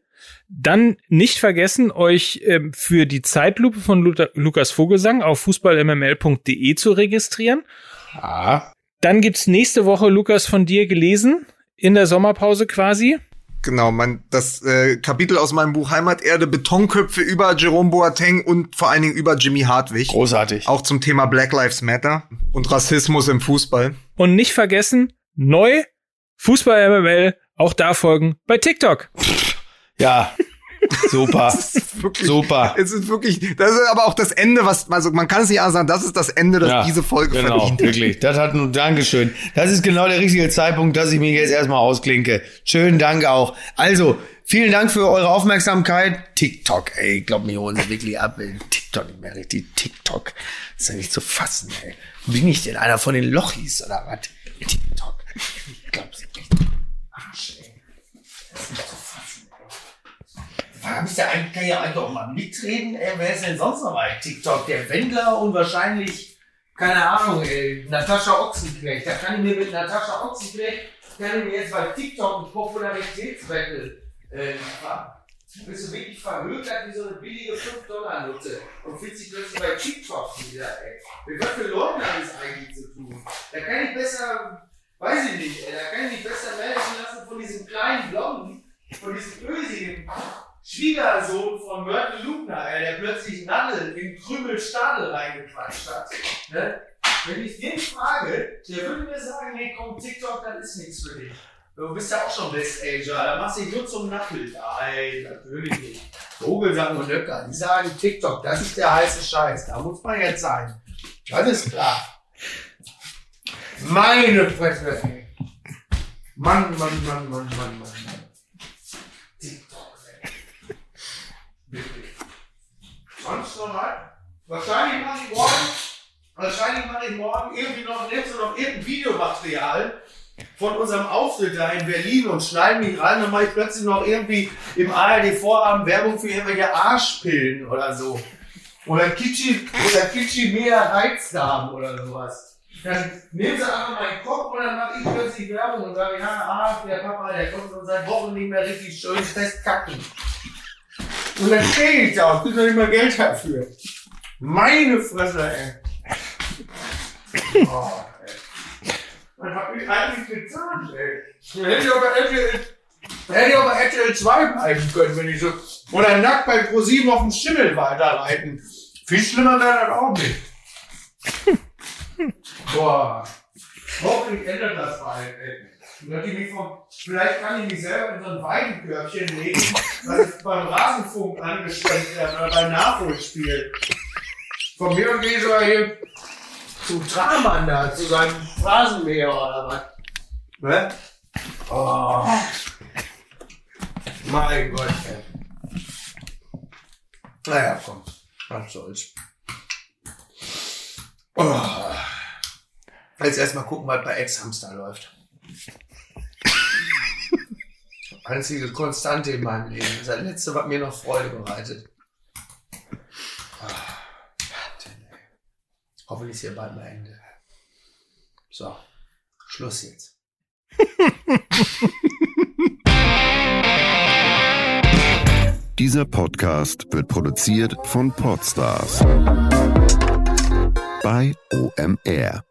Dann nicht vergessen, euch ähm, für die Zeitlupe von Lu Lukas Vogelsang auf fußballmml.de zu registrieren. Ja. Dann gibt's nächste Woche, Lukas, von dir gelesen, in der Sommerpause quasi. Genau, mein, das äh, Kapitel aus meinem Buch Heimaterde, Betonköpfe über Jerome Boateng und vor allen Dingen über Jimmy Hartwig. Großartig. Auch zum Thema Black Lives Matter und Rassismus im Fußball. Und nicht vergessen, neu Fußball MML, auch da folgen bei TikTok. Ja. Super. wirklich, Super. Es ist wirklich, das ist aber auch das Ende, was, also man kann es nicht anders sagen, das ist das Ende, das ja, diese Folge genau, verdient. wirklich. Das hat nun, Dankeschön. Das ist genau der richtige Zeitpunkt, dass ich mich jetzt erstmal ausklinke. Schönen Dank auch. Also, vielen Dank für eure Aufmerksamkeit. TikTok, ey, glaub mir, holen sie wirklich ab. TikTok nicht mehr richtig. TikTok. ist ja nicht zu fassen, ey. Bin ich denn einer von den Lochis oder was? TikTok. Ich glaub's Warum ist der eigentlich, kann ja eigentlich auch mal mitreden? Ey, wer ist denn sonst noch bei TikTok? Der Wendler und wahrscheinlich, keine Ahnung, ey, Natascha Ochsenknecht. Da kann ich mir mit Natascha Ochsenknecht, kann ich mir jetzt bei TikTok einen Popularitätswettel äh. Bist du wirklich verhökert wie so eine billige 5-Dollar-Nutze und fühlt sich plötzlich bei TikTok wieder, ey. Mit was für Leuten hat das eigentlich zu tun? Da kann ich besser, weiß ich nicht, ey, da kann ich mich besser melden lassen von diesem kleinen Blonden, von diesem ösigen Schwiegersohn von Mörtel Lugner, der plötzlich Nadel in Krümel Stadel reingequatscht hat. Ne? Wenn ich den frage, der würde mir sagen, nee, komm, TikTok, das ist nichts für dich. Du bist ja auch schon Westager, da machst du dich nur zum Nackelt. Nein, natürlich nicht. Vogelsang und Löcker, die sagen TikTok, das ist der heiße Scheiß, da muss man jetzt sein. Das ist klar. Meine Fresse, ey. Mann, Mann, Mann, Mann, Mann, Mann. Sonst noch was? Wahrscheinlich mache ich morgen, wahrscheinlich mache ich morgen irgendwie noch, nimmst du noch irgendein Videomaterial von unserem Auftritt da in Berlin und schneide mich rein, dann mache ich plötzlich noch irgendwie im ARD-Vorabend Werbung für irgendwelche Arschpillen oder so. Oder Kitschi, oder Kitschi mehr Reizdarm oder sowas. Dann nehmen sie einfach meinen Kopf und dann mache ich plötzlich Werbung und sage, ja, ah, der Papa, der konnte uns seit Wochen nicht mehr richtig schön festkacken. Und dann stehe ich da und kriege noch nicht mal Geld dafür. Meine Fresse, ey. Oh, ey. Was hab ich eigentlich gezahlt, ey? Hätte ich aber RTL, hätte ich aber RTL 2 bleiben können, wenn ich so, oder nackt bei ProSieben auf dem Schimmel weiterreiten. Viel schlimmer wäre das auch nicht. Boah. Hoffentlich ändert das bald, ey. vielleicht kann ich mich selber in so ein Weidenkörbchen legen, weil ich beim Rasenfunk angestrengt werde oder beim Nachholspiel. Von mir gehe ich hier zum Tramann da, zu seinem Rasenmäher oder was. Ne? Oh. Mein Gott, ey. Naja, komm. Was soll's. Oh. Jetzt erstmal gucken, was bei Ex-Hamster läuft. Einzige Konstante in meinem Leben. Das letzte, was mir noch Freude bereitet. Hoffentlich ist hier bald mal Ende. So, Schluss jetzt. Dieser Podcast wird produziert von Podstars bei OMR.